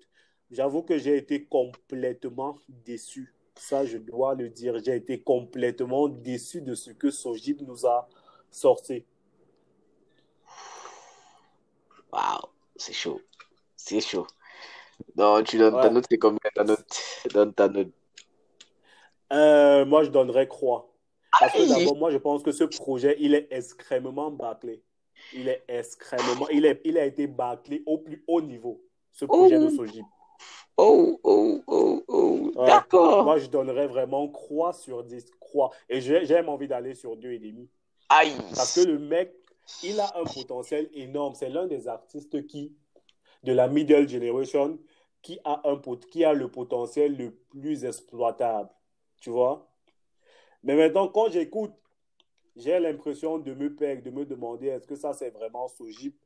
j'avoue que j'ai été complètement déçu ça, je dois le dire. J'ai été complètement déçu de ce que Sojib nous a sorti. Waouh, c'est chaud. C'est chaud. Non, tu donnes ta note, c'est combien ta note? Donne ta note. Euh, moi, je donnerais croix. Parce que d'abord, moi, je pense que ce projet, il est extrêmement bâclé. Il est extrêmement. Il, est, il a été bâclé au plus haut niveau, ce projet de Sojib. Oh, oh, oh, oh. D'accord. Moi, je donnerais vraiment croix sur 10. Croix. Et j'ai même envie d'aller sur 2,5. Aïe. Parce que le mec, il a un potentiel énorme. C'est l'un des artistes qui, de la middle generation, qui a, un, qui a le potentiel le plus exploitable. Tu vois? Mais maintenant, quand j'écoute, j'ai l'impression de me perdre, de me demander est-ce que ça, c'est vraiment Sojip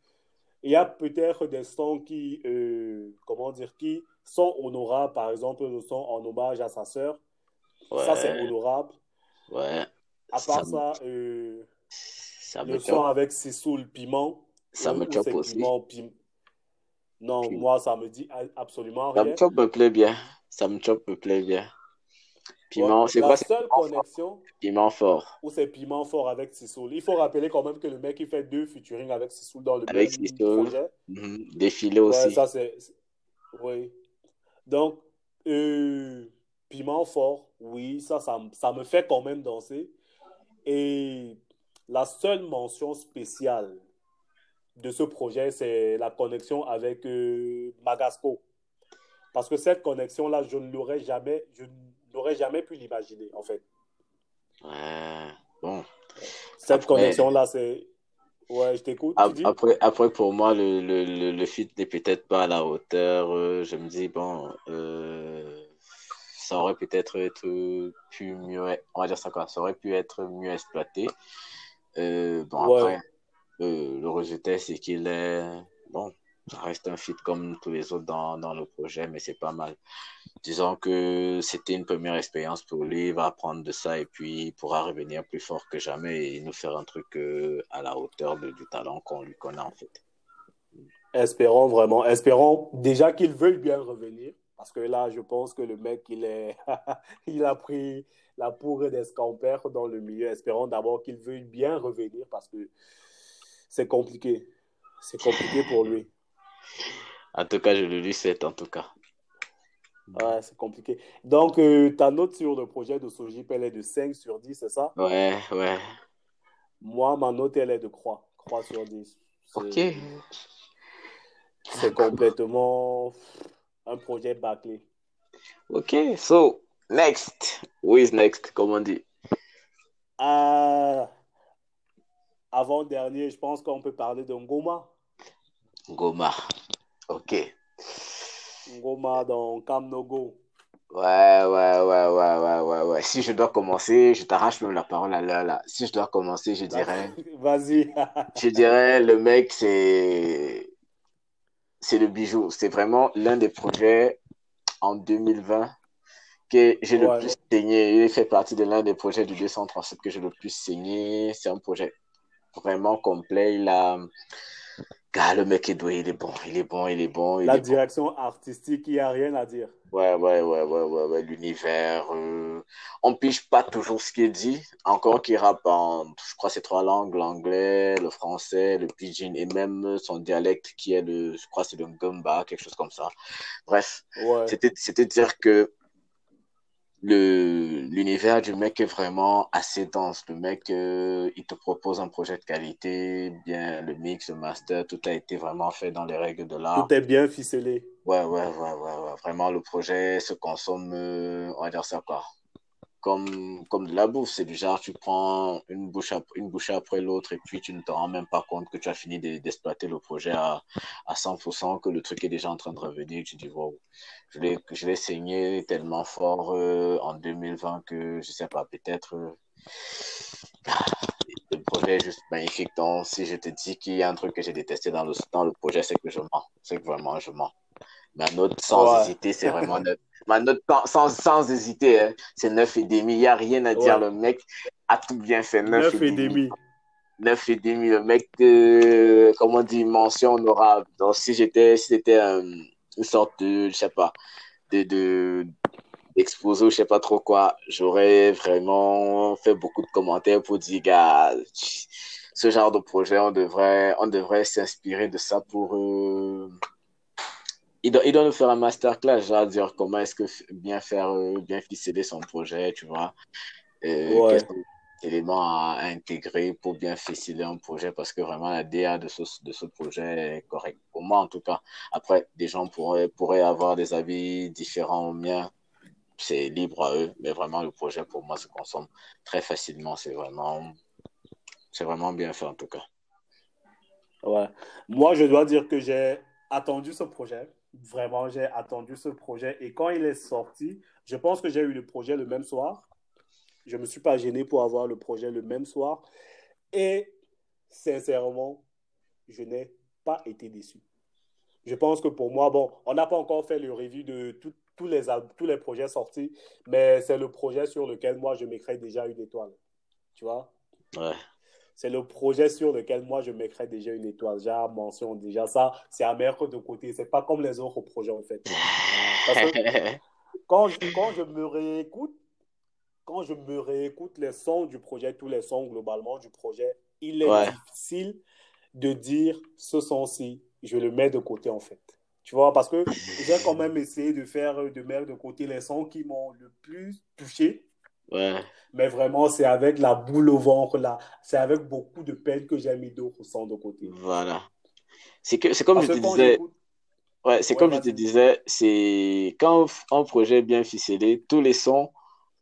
il y a peut-être des sons qui, euh, comment dire, qui sont honorables. Par exemple, le son en hommage à sa sœur. Ça, c'est honorable. Ouais. À part ça, euh, le son avec Sissoul Piment. Ça me chope aussi. Non, moi, ça me dit absolument rien. Ça me chope me plaît bien. Ça me chope me plaît bien. Piment, c'est La seule connexion. Piment fort. Ou c'est piment fort avec Sissoul. Il faut rappeler quand même que le mec, il fait deux featuring avec Sissoul dans le avec même projet. Mhm. Défilé aussi. ça, c'est... Oui. Donc, euh, piment fort, oui, ça, ça, ça me fait quand même danser. Et la seule mention spéciale de ce projet, c'est la connexion avec euh, Magasco. Parce que cette connexion-là, je ne l'aurais jamais, je n'aurais jamais pu l'imaginer, en fait. Ouais, bon. Cette connexion-là, c'est. Ouais, je t'écoute. Après, après, pour moi, le, le, le, fit n'est peut-être pas à la hauteur. Euh, je me dis, bon, euh, ça aurait peut-être été plus mieux. On va dire ça quoi, ça aurait pu être mieux exploité. Euh, bon, après, le résultat, c'est qu'il est. Bon, ça reste un fit comme tous les autres dans, dans le projet, mais c'est pas mal. Disons que c'était une première expérience pour lui, il va apprendre de ça et puis il pourra revenir plus fort que jamais et nous faire un truc euh, à la hauteur du talent qu'on lui connaît en fait. Espérons vraiment, espérons déjà qu'il veuille bien revenir. Parce que là, je pense que le mec, il, est il a pris la pourre d'escampère dans le milieu. Espérons d'abord qu'il veuille bien revenir parce que c'est compliqué. C'est compliqué pour lui. En tout cas, je le lui souhaite, en tout cas. Ouais, c'est compliqué. Donc, euh, ta note sur le projet de Sojip, elle est de 5 sur 10, c'est ça? Ouais, ouais. Moi, ma note, elle est de croix. Croix sur 10. Ok. C'est complètement un projet bâclé. Ok, so, next. Who is next, comme on dit? Euh, avant-dernier, je pense qu'on peut parler de Ngoma. Ngoma. Ok. Ngoma dans Kamnogo. Ouais, ouais, ouais, ouais, ouais, ouais, ouais. Si je dois commencer, je t'arrache même la parole à l'heure là. Si je dois commencer, je dirais. Vas-y. je dirais, le mec, c'est. C'est le bijou. C'est vraiment l'un des projets en 2020 que j'ai le plus saigné. Il fait partie de l'un des projets du 237 que j'ai le plus saigné. C'est un projet vraiment complet. Il a ah, le mec est doué, il est bon, il est bon, il est bon. la direction artistique, il n'y a rien à dire. Ouais, ouais, ouais, ouais, ouais, ouais. l'univers. Euh... On pige pas toujours ce qu'il dit. Encore qu'il rappe en, je crois, c'est trois langues, l'anglais, le français, le pidgin et même son dialecte qui est le, je crois, c'est le gumba, quelque chose comme ça. Bref, ouais. c'était dire que l'univers du mec est vraiment assez dense. Le mec, euh, il te propose un projet de qualité, bien le mix, le master, tout a été vraiment fait dans les règles de l'art. Tout est bien ficelé. Ouais, ouais, ouais, ouais, Vraiment, le projet se consomme, euh, on va dire ça quoi, comme, comme de la bouffe. C'est du genre, tu prends une bouche, après l'autre et puis tu ne te rends même pas compte que tu as fini d'exploiter le projet à, à 100%, que le truc est déjà en train de revenir. Tu dis, wow, je l'ai, saigné tellement fort euh, en 2020 que je sais pas, peut-être. Euh, le projet est juste magnifique. Donc, si je te dis qu'il y a un truc que j'ai détesté dans le, dans le projet, c'est que je mens. C'est que vraiment, je mens. Ma note sans hésiter, c'est vraiment Ma note sans, sans hésiter, hein, c'est 9,5. Il n'y a rien à dire. Le mec a tout bien fait. 9,5. 9 et demi. Le mec, de, comment on dit, mention honorable. Donc, si j'étais, si c'était une sorte de, je sais pas, de, de, exposé, je sais pas trop quoi, j'aurais vraiment fait beaucoup de commentaires pour dire, gars, ce genre de projet, on devrait, on devrait s'inspirer de ça pour, euh, il doit, il doit nous faire un masterclass, genre dire comment est-ce que bien faire, euh, bien ficeler son projet, tu vois. Euh, Quels sont les éléments à, intégrer pour bien ficeler un projet parce que vraiment la DA de ce, de ce projet est correcte. Pour moi, en tout cas. Après, des gens pourraient, pourraient avoir des avis différents au mien. C'est libre à eux, mais vraiment, le projet pour moi se consomme très facilement. C'est vraiment, c'est vraiment bien fait en tout cas. Ouais. Moi, je dois dire que j'ai attendu ce projet Vraiment, j'ai attendu ce projet. Et quand il est sorti, je pense que j'ai eu le projet le même soir. Je ne me suis pas gêné pour avoir le projet le même soir. Et sincèrement, je n'ai pas été déçu. Je pense que pour moi, bon, on n'a pas encore fait le review de tous, les, tous les projets sortis, mais c'est le projet sur lequel moi, je m'écris déjà une étoile. Tu vois? Ouais c'est le projet sur lequel moi je mettrais déjà une étoile. J'ai mention déjà ça, c'est à mettre de côté. C'est pas comme les autres projets en fait. quand, je, quand je me réécoute, quand je me réécoute les sons du projet, tous les sons globalement du projet, il est difficile de dire ce son-ci, je le mets de côté en fait. Tu vois, parce que j'ai quand même essayé de faire, de mettre de côté les sons qui m'ont le plus touché mais vraiment, c'est avec la boule au ventre, là. C'est avec beaucoup de peine que j'ai mis d'autres sons de côté. Voilà. C'est que, c'est comme je te disais. Ouais, c'est comme je te disais, c'est quand un projet est bien ficelé, tous les sons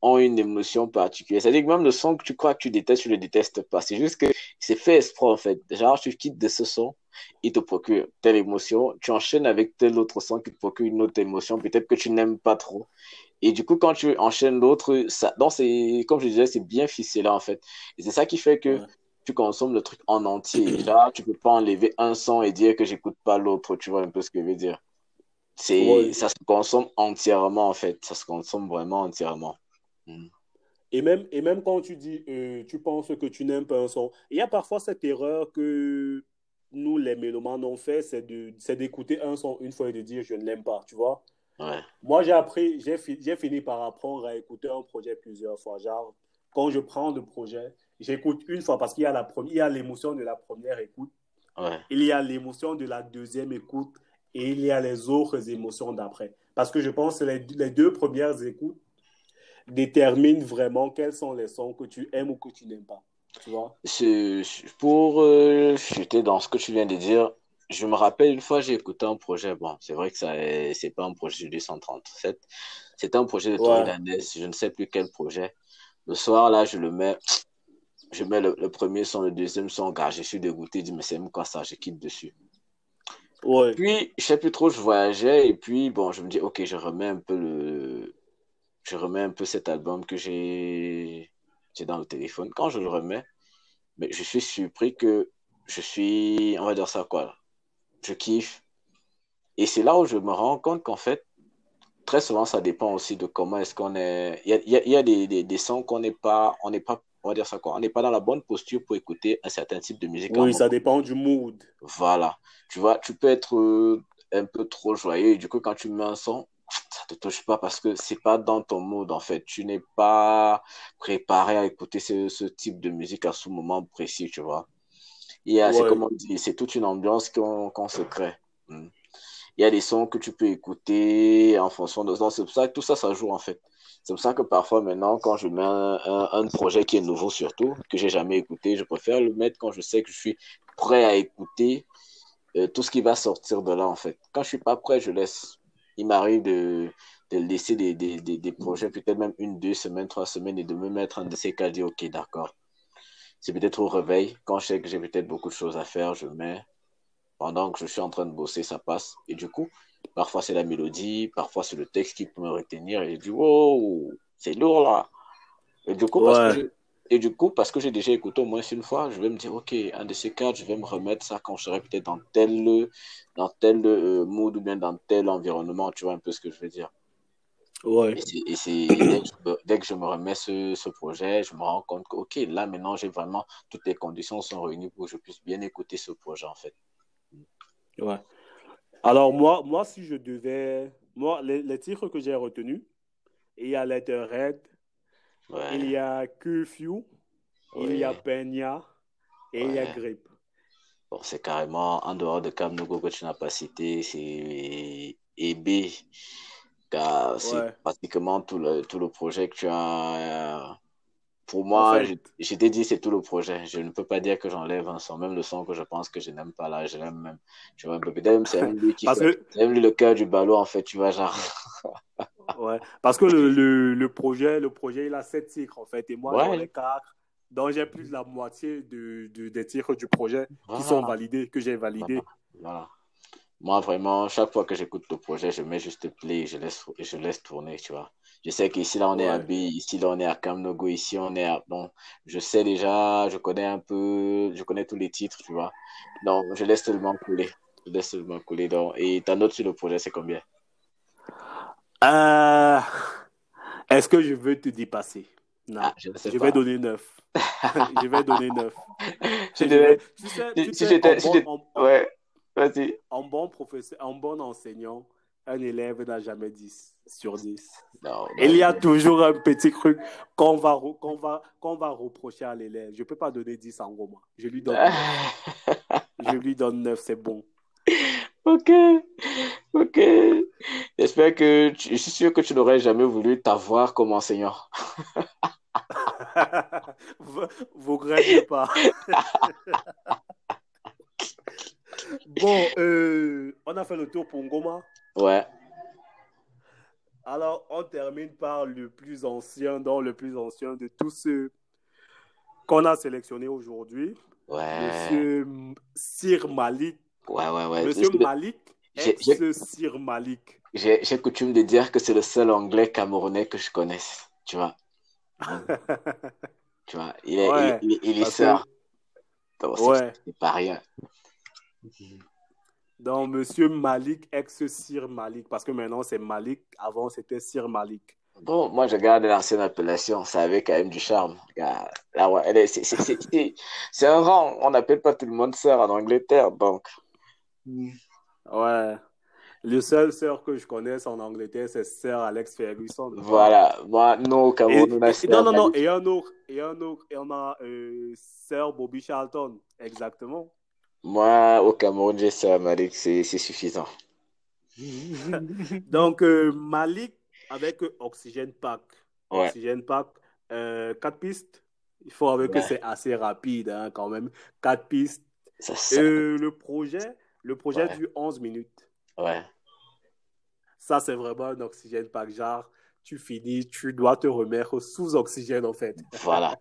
ont une émotion particulière. C'est-à-dire que même le son que tu crois que tu détestes, tu ne le détestes pas. C'est juste que c'est fait esprit, en fait. Genre, tu quittes de ce son, il te procure telle émotion, tu enchaînes avec tel autre son qui te procure une autre émotion, peut-être que tu n'aimes pas trop. Et du coup, quand tu enchaînes l'autre, ça, donc c'est, comme je disais, c'est bien ficelé, en fait. Et c'est ça qui fait que tu consommes le truc en entier. Là, tu peux pas enlever un son et dire que j'écoute pas l'autre, tu vois un peu ce que je veux dire. C'est, ça se consomme entièrement, en fait. Ça se consomme vraiment entièrement. Hmm. Et même, et même quand tu dis, euh, tu penses que tu n'aimes pas un son, il y a parfois cette erreur que nous, les mélomanes, ont fait, c'est, de, c'est d'écouter un son une fois et de dire je ne l'aime pas, tu vois. Ouais. Moi, j'ai appris, j'ai, j'ai fini par apprendre à écouter un projet plusieurs fois. Genre, quand je prends le projet, j'écoute une fois parce qu'il y a, y l'émotion de la première écoute, ouais. il y a l'émotion de la deuxième écoute et il y a les autres émotions d'après. Parce que je pense que les, les deux premières écoutes déterminent vraiment quels sont les sons que tu aimes ou que tu n'aimes pas. Tu vois? Pour euh, chuter dans ce que tu viens de dire, je me rappelle une fois, j'ai écouté un projet. Bon, c'est vrai que ça c'est pas un projet du 137. C'était un projet de ouais. Je ne sais plus quel projet. Le soir, là, je le mets. Je mets le, le premier son, le deuxième son. Car je suis dégoûté. Je dis, mais c'est même quoi ça Je quitte dessus. Ouais. Puis, je sais plus trop, je voyageais. Et puis, bon, je me dis, ok, je remets un peu le. Je remets un peu cet album que j'ai dans le téléphone. Quand je le remets, mais je suis surpris que je suis, on va dire ça quoi, je kiffe. Et c'est là où je me rends compte qu'en fait, très souvent, ça dépend aussi de comment est-ce qu'on est. Il y a, il y des, des, des, sons qu'on n'est pas, on n'est pas, on va dire ça quoi, on n'est pas dans la bonne posture pour écouter un certain type de musique. Oui, ça dépend du mood. Voilà. Tu vois, tu peux être euh, un peu trop joyeux et du coup, quand tu mets un son, ça te touche pas parce que c'est pas dans ton mood en fait. Tu n'es pas préparé à écouter ce, ce, type de musique à ce moment précis, tu vois. Et ouais. c'est comme on dit, c'est toute une ambiance qu'on qu se crée. Hmm. Il y a des sons que tu peux écouter en fonction de ça. C'est pour ça que tout ça, ça joue en fait. C'est pour ça que parfois maintenant, quand je mets un, un, un projet qui est nouveau surtout, que j'ai jamais écouté, je préfère le mettre quand je sais que je suis prêt à écouter euh, tout ce qui va sortir de là en fait. Quand je suis pas prêt, je laisse il m'arrive de, de laisser des, des, des, des projets, peut-être même une, deux semaines, trois semaines, et de me mettre un de ces cas, dire, OK, d'accord. C'est peut-être au réveil, quand je sais que j'ai peut-être beaucoup de choses à faire, je mets, pendant que je suis en train de bosser, ça passe. Et du coup, parfois c'est la mélodie, parfois c'est le texte qui peut me retenir, et je dis, wow, c'est lourd là. Et du coup, ouais. parce que je, et du coup, parce que j'ai déjà écouté au moins une fois, je vais me dire, OK, un de ces quatre, je vais me remettre ça quand je serai peut-être dans tel, dans tel euh, mood ou bien dans tel environnement, tu vois un peu ce que je veux dire. Ouais. Et c'est dès, dès, que je me remets ce, ce, projet, je me rends compte que, OK, là maintenant, j'ai vraiment toutes les conditions sont réunies pour que je puisse bien écouter ce projet, en fait. Ouais. Alors, moi, moi si je devais. Moi, les, les titres que j'ai retenus, il y a Letterhead, Ouais. Il y a Curfew, oui. il y a Peña et ouais. il y a Grip. Bon, c'est carrément en dehors de Kamnogo que tu n'as pas cité, c'est EB. Car c'est ouais. pratiquement tout le, tout le projet que tu as. Pour moi, en fait, je, t'ai dit, c'est tout le projet. Je ne peux pas dire que j'enlève un son, même le son que je pense que je n'aime pas là, je l'aime même. Peut-être même c'est même lui qui fait, que... c'est même lui le cœur du ballon, en fait, tu vois, genre. ouais, parce que le, le, le, projet, le projet, il a sept titres, en fait, et moi, ouais. j'en ai quatre. Donc, j'ai plus de la moitié de, de, des titres du projet voilà. qui sont validés, que j'ai validés. Voilà. voilà. Moi, vraiment, chaque fois que j'écoute le projet, je mets juste play et je laisse, je laisse tourner, tu vois. Je sais qu'ici, là, on est ouais. à B, ici, là, on est à Kamnogo, ici, on est à... Bon, je sais déjà, je connais un peu, je connais tous les titres, tu vois. Donc, je laisse seulement couler. Je laisse seulement couler. Donc, et ta note sur le projet, c'est combien? Euh... Est-ce que je veux te dépasser? Non. Ah, je, je vais donner 9. je vais donner 9. Je devais... Tu sais, tu si j'étais... Si ouais, vas-y. En bon professeur, en bon enseignant, un élève n'a jamais 10 sur 10. Non, non, Il y a non. toujours un petit truc qu'on va, qu'on va, qu'on va reprocher à l'élève. Je ne peux pas donner 10 en gros. Je lui donne 9. je lui donne 9, c'est bon. Ok, ok. J'espère que tu... je suis sûr que tu n'aurais jamais voulu t'avoir comme enseignant. vous, vous craignez pas. bon, euh, on a fait le tour pour Ngoma. Ouais. Alors, on termine par le plus ancien, dans le plus ancien de tous ceux qu'on a sélectionnés aujourd'hui. Ouais. Monsieur Sir Malik. Ouais, ouais, ouais. Monsieur Malik, j'ai- ex-Sir Malik. J'ai coutume de dire que c'est le seul anglais camerounais que je connaisse. Tu vois. Tu vois. Il est, Ouais, il, il- il est que- sœur. Ouais. c'est pas rien. Donc, Monsieur Malik, ex-Sir Malik. Parce que maintenant, c'est Malik. Avant, c'était Sir Malik. Bon, moi, je garde l'ancienne appellation. Ça avait quand même du charme. Regarde, Là, ouais, c'est un rang. On n'appelle pas tout le monde sœur en Angleterre. Donc, Ouais. Le seul sœur que je connaisse en Angleterre, c'est Sir Alex Ferguson. voilà. Moi, non, au Cameroun, on a sœur non, non, non, et un autre, et un autre, et on a euh, Sir Bobby Charlton, exactement. Moi, au Cameroun, j'ai sœur Malik. C'est suffisant. Donc, euh, Malik avec Oxygen Pack. Ouais. Oxygen Pack, euh, quatre pistes. Il faut avouer que Ouais. c'est assez rapide hein, quand même. Quatre pistes. Ça, ça- Euh, le projet, le projet Ouais. dure 11 minutes. ouais. Ça, c'est vraiment un Oxygen Pack. Genre, tu finis, tu dois te remettre sous oxygène en fait. Voilà.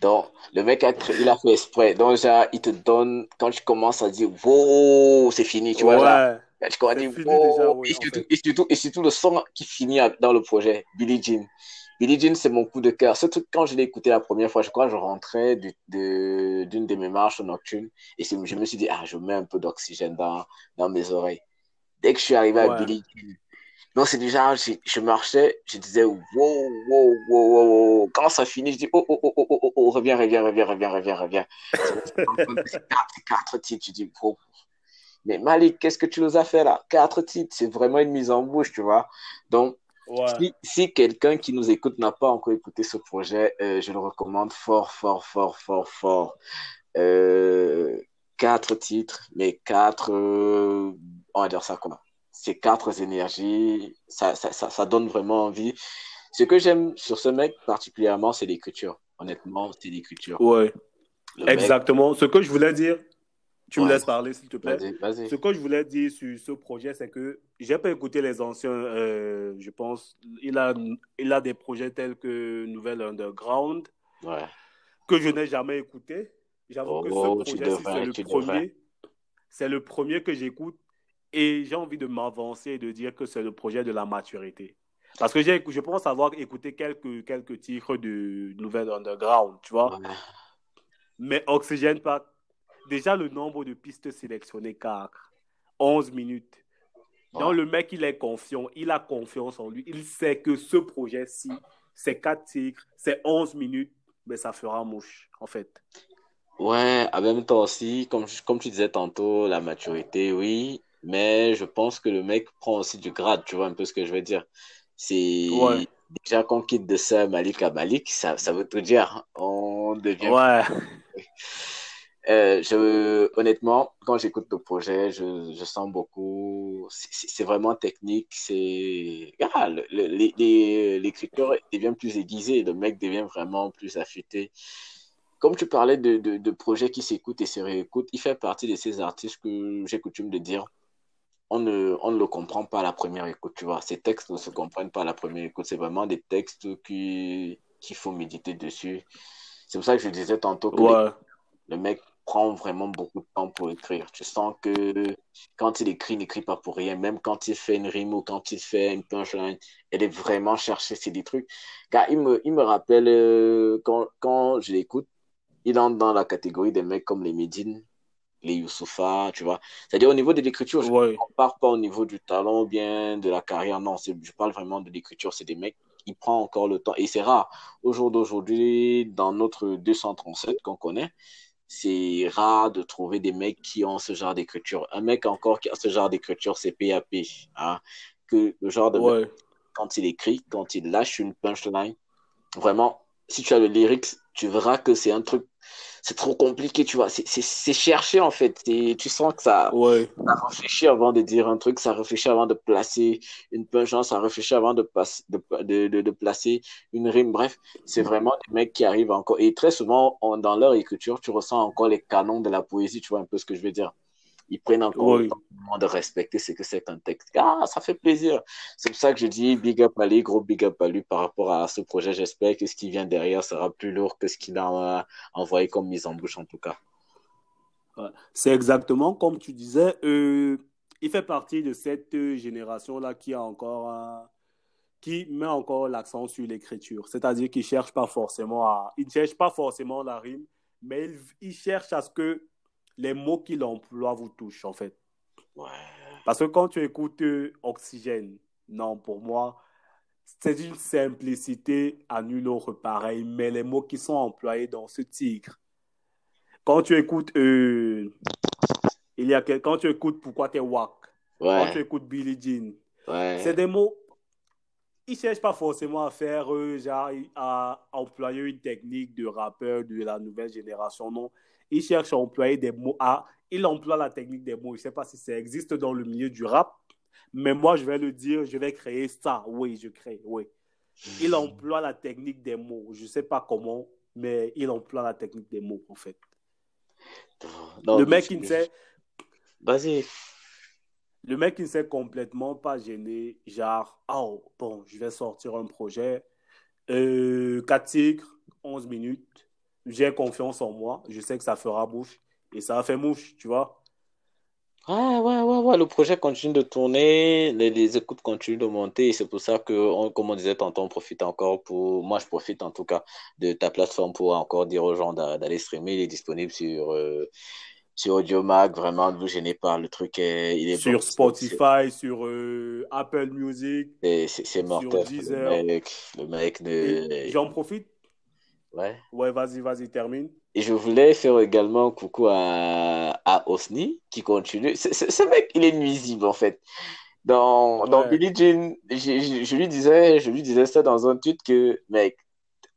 Donc, le mec, a, il a fait exprès. Donc, genre, il te donne, quand tu commences à dire, wow, c'est fini, tu vois, là. Ouais. Tu commences à dire, wow. déjà, oui, et, surtout, et, surtout, et surtout, le son qui finit dans le projet, Billie Jean. Billie Jean, c'est mon coup de cœur. Ce truc, quand je l'ai écouté la première fois, je crois que je rentrais du- de, d'une de mes marches nocturnes et je me suis dit, ah, je mets un peu d'oxygène dans, dans mes oreilles. Dès que je suis arrivé à Ouais. Billie Jean, donc c'est déjà, je, je marchais, je disais, wow, wow, wow, wow, wow. Quand ça finit, je dis, oh, oh, oh, oh, oh, oh, reviens, reviens, reviens, reviens, reviens, reviens. C'est quatre, quatre titres, je dis, wow. Mais Malik, qu'est-ce que tu nous as fait là? Quatre titres, c'est vraiment une mise en bouche, tu vois. Donc, Ouais. si, si quelqu'un qui nous écoute n'a pas encore écouté ce projet, euh, je le recommande fort, fort, fort, fort, fort. Euh, quatre titres, mais quatre, euh, on va dire ça comment? C'est quatre énergies, ça, ça, ça, ça donne vraiment envie. Ce que j'aime sur ce mec particulièrement, c'est l'écriture. Honnêtement, c'est l'écriture. Ouais. Le mec- Exactement. Ce que je voulais dire, tu me laisses parler s'il te plaît. Vas-y, vas-y. Ce que je voulais dire sur ce projet, c'est que j'ai pas écouté les anciens. euh, je pense, il a, il a des projets tels que Nouvelle Underground Ouais. que je n'ai jamais écouté. J'avoue que Oh, ce tu projet, c'est le premier. C'est le premier que j'écoute et j'ai envie de m'avancer et de dire que c'est le projet de la maturité. Parce que je pense avoir écouté quelques, quelques titres de Nouvelle Underground, tu vois. Ouais. Mais Oxygène Pack, déjà le nombre de pistes sélectionnées, 4, 11 minutes. Ouais. le mec, il est confiant, il a confiance en lui. Il sait que ce projet-ci, c'est 4 titres, c'est 11 minutes, mais ça fera mouche, en fait. Ouais, en même temps aussi, comme, comme tu disais tantôt, la maturité, oui, mais je pense que le mec prend aussi du grade, tu vois un peu ce que je veux dire. C'est Ouais. déjà qu'on quitte de ça Malik à Malik, ça, ça veut tout dire. On devient. Ouais, Euh, je, honnêtement, quand j'écoute le projet, je, je sens beaucoup. c'est- vraiment technique. C'est ah, l'écriture devient plus aiguisée, le mec devient vraiment plus affûté. Comme tu parlais de, de, de projets qui s'écoutent et se réécoutent, il fait partie de ces artistes que j'ai coutume de dire. On ne, on ne le comprend pas à la première écoute, tu vois. Ces textes ne se comprennent pas à la première écoute. C'est vraiment des textes qui, qu'il faut méditer dessus. C'est pour ça que je disais tantôt que les- le mec prend vraiment beaucoup de temps pour écrire. Tu sens que quand il écrit, il n'écrit pas pour rien. Même quand il fait une rime ou quand il fait une punchline, elle est vraiment cherchée. C'est des trucs. Car il me, il me rappelle, euh, quand, quand je l'écoute, il entre dans la catégorie des mecs comme les Medine, les Youssoufa, tu vois. C'est-à-dire au niveau de l'écriture, je ne ouais, compare pas au niveau du talent ou bien de la carrière. Non, je parle vraiment de l'écriture. C'est des mecs qui prennent encore le temps. Et c'est rare. Au jour d'aujourd'hui, dans notre 237 qu'on connaît, c'est rare de trouver des mecs qui ont ce genre d'écriture. Un mec encore qui a ce genre d'écriture, c'est PAP. Hein? Que le genre de mec, quand il écrit, quand il lâche une punchline, vraiment, si tu as le lyrics, tu verras que c'est un truc, c'est trop compliqué, tu vois. C'est- C'est c'est cherché, en fait. C'est- Tu sens que ça, ouais, ça réfléchit avant de dire un truc, ça réfléchit avant de placer une punchline, ça réfléchit avant de, passe- de, de, de, de placer une rime. Bref, c'est vraiment des mecs qui arrivent encore. Et très souvent, on- dans leur écriture, tu ressens encore les canons de la poésie, tu vois un peu ce que je veux dire. Ils prennent encore le temps de respecter ce que c'est un texte. Ah, ça fait plaisir. C'est pour ça que je dis big up à lui, gros big up à lui par rapport à ce projet. J'espère que ce qui vient derrière sera plus lourd que ce qu'il a envoyé comme mise en bouche en tout cas. C'est exactement comme tu disais. Euh, il fait partie de cette génération-là qui a encore qui met encore l'accent sur l'écriture. C'est-à-dire qu'il cherche pas forcément à, il cherche pas forcément la rime, mais il, il cherche à ce que les mots qu'il emploie vous touchent, en fait. Ouais. Parce que quand tu écoutes euh, Oxygène, non, pour moi, c'est une simplicité à nul autre pareil, mais les mots qui sont employés dans ce tigre. Quand tu écoutes, euh, il y a quand tu écoutes Pourquoi t'es wack, ouais. quand tu écoutes Billie Jean, ouais. c'est des mots ils ne cherchent pas forcément à faire, euh, genre, à employer une technique de rappeur de la nouvelle génération, non. Ils cherchent à employer des mots, à, ils emploient la technique des mots. Je ne sais pas si ça existe dans le milieu du rap, mais moi, je vais le dire, je vais créer ça. Oui, je crée, oui. Il emploie la technique des mots. Je ne sais pas comment, mais il emploie la technique des mots, en fait. Non, le mec, il ne sait... Vas-y. Le mec, il ne s'est complètement pas gêné. Genre, oh, bon, je vais sortir un projet. Euh, 4 tigres, 11 minutes. J'ai confiance en moi. Je sais que ça fera bouche. Et ça a fait mouche, tu vois. Ouais, ouais, ouais, ouais. Le projet continue de tourner. Les, les écoutes continuent de monter. Et c'est pour ça que, on, comme on disait tantôt, on profite encore pour. Moi, je profite en tout cas de ta plateforme pour encore dire aux gens d'aller streamer. Il est disponible sur. Euh, sur AudioMac, vraiment, ne vous gênez pas. Le truc est. Il est sur bon. Spotify, sur euh, Apple Music. C'est mortel. Le mec, le mec de. J'en profite. Ouais. Ouais, vas-y, vas-y, termine. Et je voulais faire également coucou à, à Osni, qui continue. Ce mec, il est nuisible, en fait. Dans, ouais. dans Billie Jean, je, je, je, lui disais, je lui disais ça dans un tweet que, mec,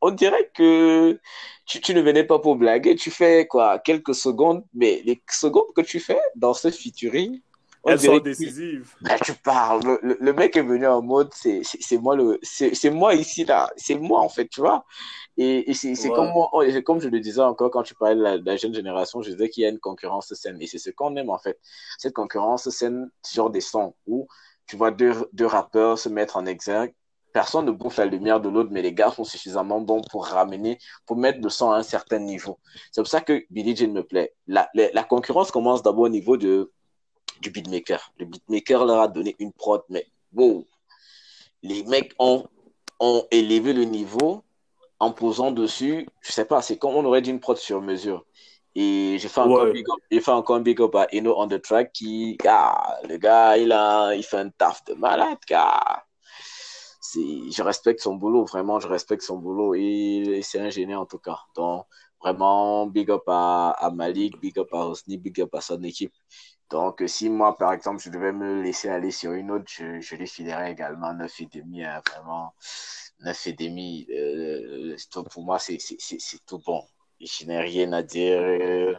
on dirait que tu, tu, ne venais pas pour blaguer, tu fais quoi, quelques secondes, mais les secondes que tu fais dans ce featuring, elles sont décisives. Là, tu parles. Le, le, le, mec est venu en mode, c'est moi le, c'est moi ici là, c'est moi en fait, tu vois. Et, et c'est ouais. comme moi, comme je le disais encore quand tu parlais de la, de la jeune génération, je disais qu'il y a une concurrence saine et c'est ce qu'on aime en fait. Cette concurrence saine sur des sons où tu vois deux, deux rappeurs se mettre en exergue personne ne bouffe la lumière de l'autre, mais les gars sont suffisamment bons pour ramener, pour mettre le son à un certain niveau. C'est pour ça que Billie Jean me plaît. La, la, la concurrence commence d'abord au niveau de, du beatmaker. Le beatmaker leur a donné une prod, mais wow! Les mecs ont, ont élevé le niveau en posant dessus, je sais pas, c'est comme on aurait dit une prod sur mesure. Et j'ai fait, encore ouais. fait encore un big up à Eno on the track qui, ah, le gars, il a, il fait un taf de malade, car je respecte son boulot, vraiment, je respecte son boulot et c'est un génie en tout cas. Donc, vraiment, big up à, à Malik, big up à Hosni, big up à son équipe. Donc, si moi, par exemple, je devais me laisser aller sur une autre, je, je lui filerais également 9,5, hein, vraiment, 9,5. Euh, pour moi, c'est tout bon. Je n'ai rien à dire euh,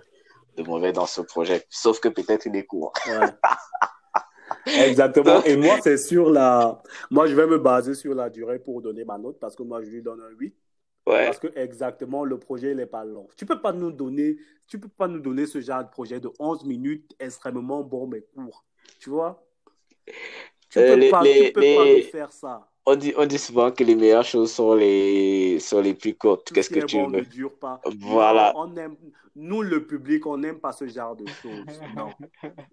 de mauvais dans ce projet, sauf que peut-être il est court. Exactement. Et moi, c'est sur la. Moi, je vais me baser sur la durée pour donner ma note parce que moi, je lui donne un 8. Ouais. Parce que exactement, le projet, n'est pas long. Tu peux pas nous donner, tu peux pas nous donner ce genre de projet de 11 minutes extrêmement bon mais court. Tu vois? Tu Euh, peux les- pas, les- tu peux les- pas nous faire ça. On dit, on dit souvent que les meilleures choses sont les, sont les plus courtes. Qu'est-ce que tu bon ne veux? dure pas. Voilà. On aime, nous, le public, on n'aime pas ce genre de choses. Non.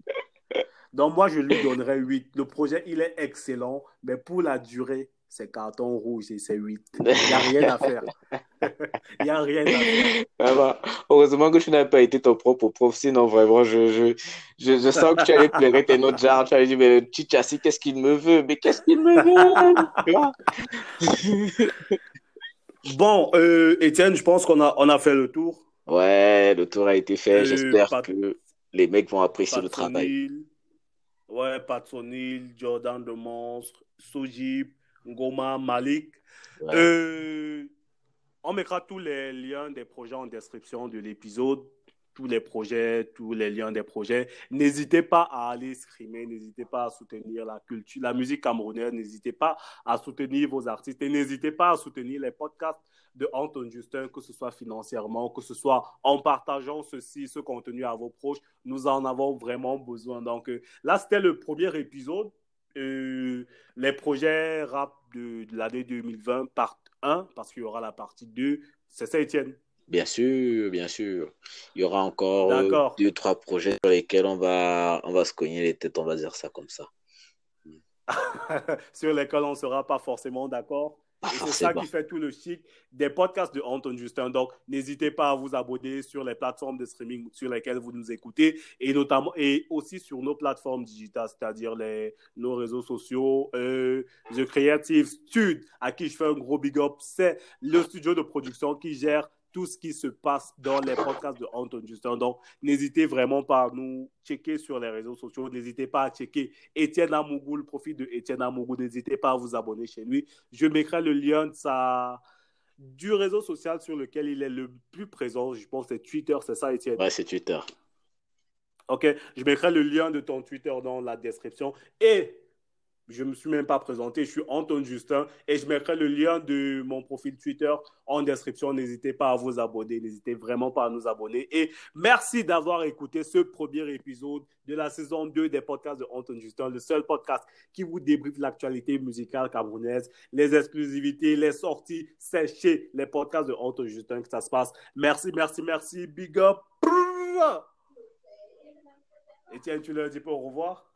Donc, moi, je lui donnerais 8. Le projet, il est excellent, mais pour la durée, c'est carton rouge et c'est 8. Il n'y a rien à faire. Il n'y a rien à faire. Heureusement que je n'avais pas été ton propre prof, sinon vraiment, je, je, je, je sens que tu allais pleurer tes notes genre, tu allais dire, mais le petit châssis, qu'est-ce qu'il me veut? Mais qu'est-ce qu'il me veut? Tu vois? Bon, euh, Étienne, je pense qu'on a, on a fait le tour. Ouais, le tour a été fait. Euh, J'espère que les mecs vont apprécier le travail. Ouais, Pat Sonil, Jordan de Monstre, Sojib, Ngoma, Malik. Ouais. Euh, on mettra tous les liens des projets en description de l'épisode. tous les projets, tous les liens des projets. N'hésitez pas à aller streamer, n'hésitez pas à soutenir la culture, la musique camerounaise, n'hésitez pas à soutenir vos artistes et n'hésitez pas à soutenir les podcasts de Anton Justin, que ce soit financièrement, que ce soit en partageant ceci, ce contenu à vos proches. Nous en avons vraiment besoin. Donc euh, là, c'était le premier épisode. Euh, les projets rap de, de l'année 2020, part 1, parce qu'il y aura la partie 2. C'est ça, Étienne? Bien sûr, bien sûr. Il y aura encore euh, deux, trois projets sur lesquels on va, on va se cogner les têtes, on va dire ça comme ça. sur lesquels on ne sera pas forcément d'accord. C'est ça qui fait tout le chic des podcasts de Anton Justin. Donc, n'hésitez pas à vous abonner sur les plateformes de streaming sur lesquelles vous nous écoutez et notamment et aussi sur nos plateformes digitales, c'est-à-dire les, nos réseaux sociaux. Euh, The Creative Studio, à qui je fais un gros big up, c'est le studio de production qui gère tout ce qui se passe dans les podcasts de Anton Justin. Donc, n'hésitez vraiment pas à nous checker sur les réseaux sociaux. N'hésitez pas à checker Étienne Amougou, le profil de Étienne Amougou. N'hésitez pas à vous abonner chez lui. Je mettrai le lien de sa du réseau social sur lequel il est le plus présent. Je pense que c'est Twitter, c'est ça, Étienne? Ouais, c'est Twitter. Ok, je mettrai le lien de ton Twitter dans la description. Et je ne me suis même pas présenté, je suis Anton Justin et je mettrai le lien de mon profil Twitter en description. N'hésitez pas à vous abonner, n'hésitez vraiment pas à nous abonner. Et merci d'avoir écouté ce premier épisode de la saison 2 des podcasts de Anton Justin, le seul podcast qui vous débriefe l'actualité musicale camerounaise, les exclusivités, les sorties, chez les podcasts de Anton Justin que ça se passe. Merci, merci, merci. Big up. Etienne, tu leur dis pas au revoir?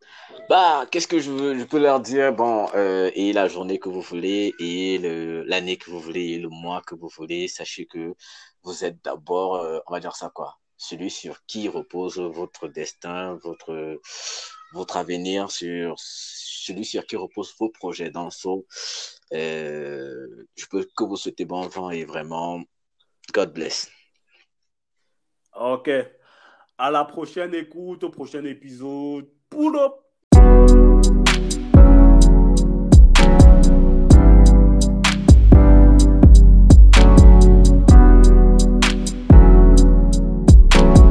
Bah, qu'est-ce que je, veux, je peux leur dire? Bon, euh, et la journée que vous voulez, et l'année que vous voulez, et le mois que vous voulez, sachez que vous êtes d'abord, euh, on va dire ça quoi, celui sur qui repose votre destin, votre, votre avenir, sur celui sur qui repose vos projets dans le saut. Euh, je peux que vous souhaiter bon vent et vraiment, God bless. Ok. À la prochaine écoute, au prochain épisode. Pull!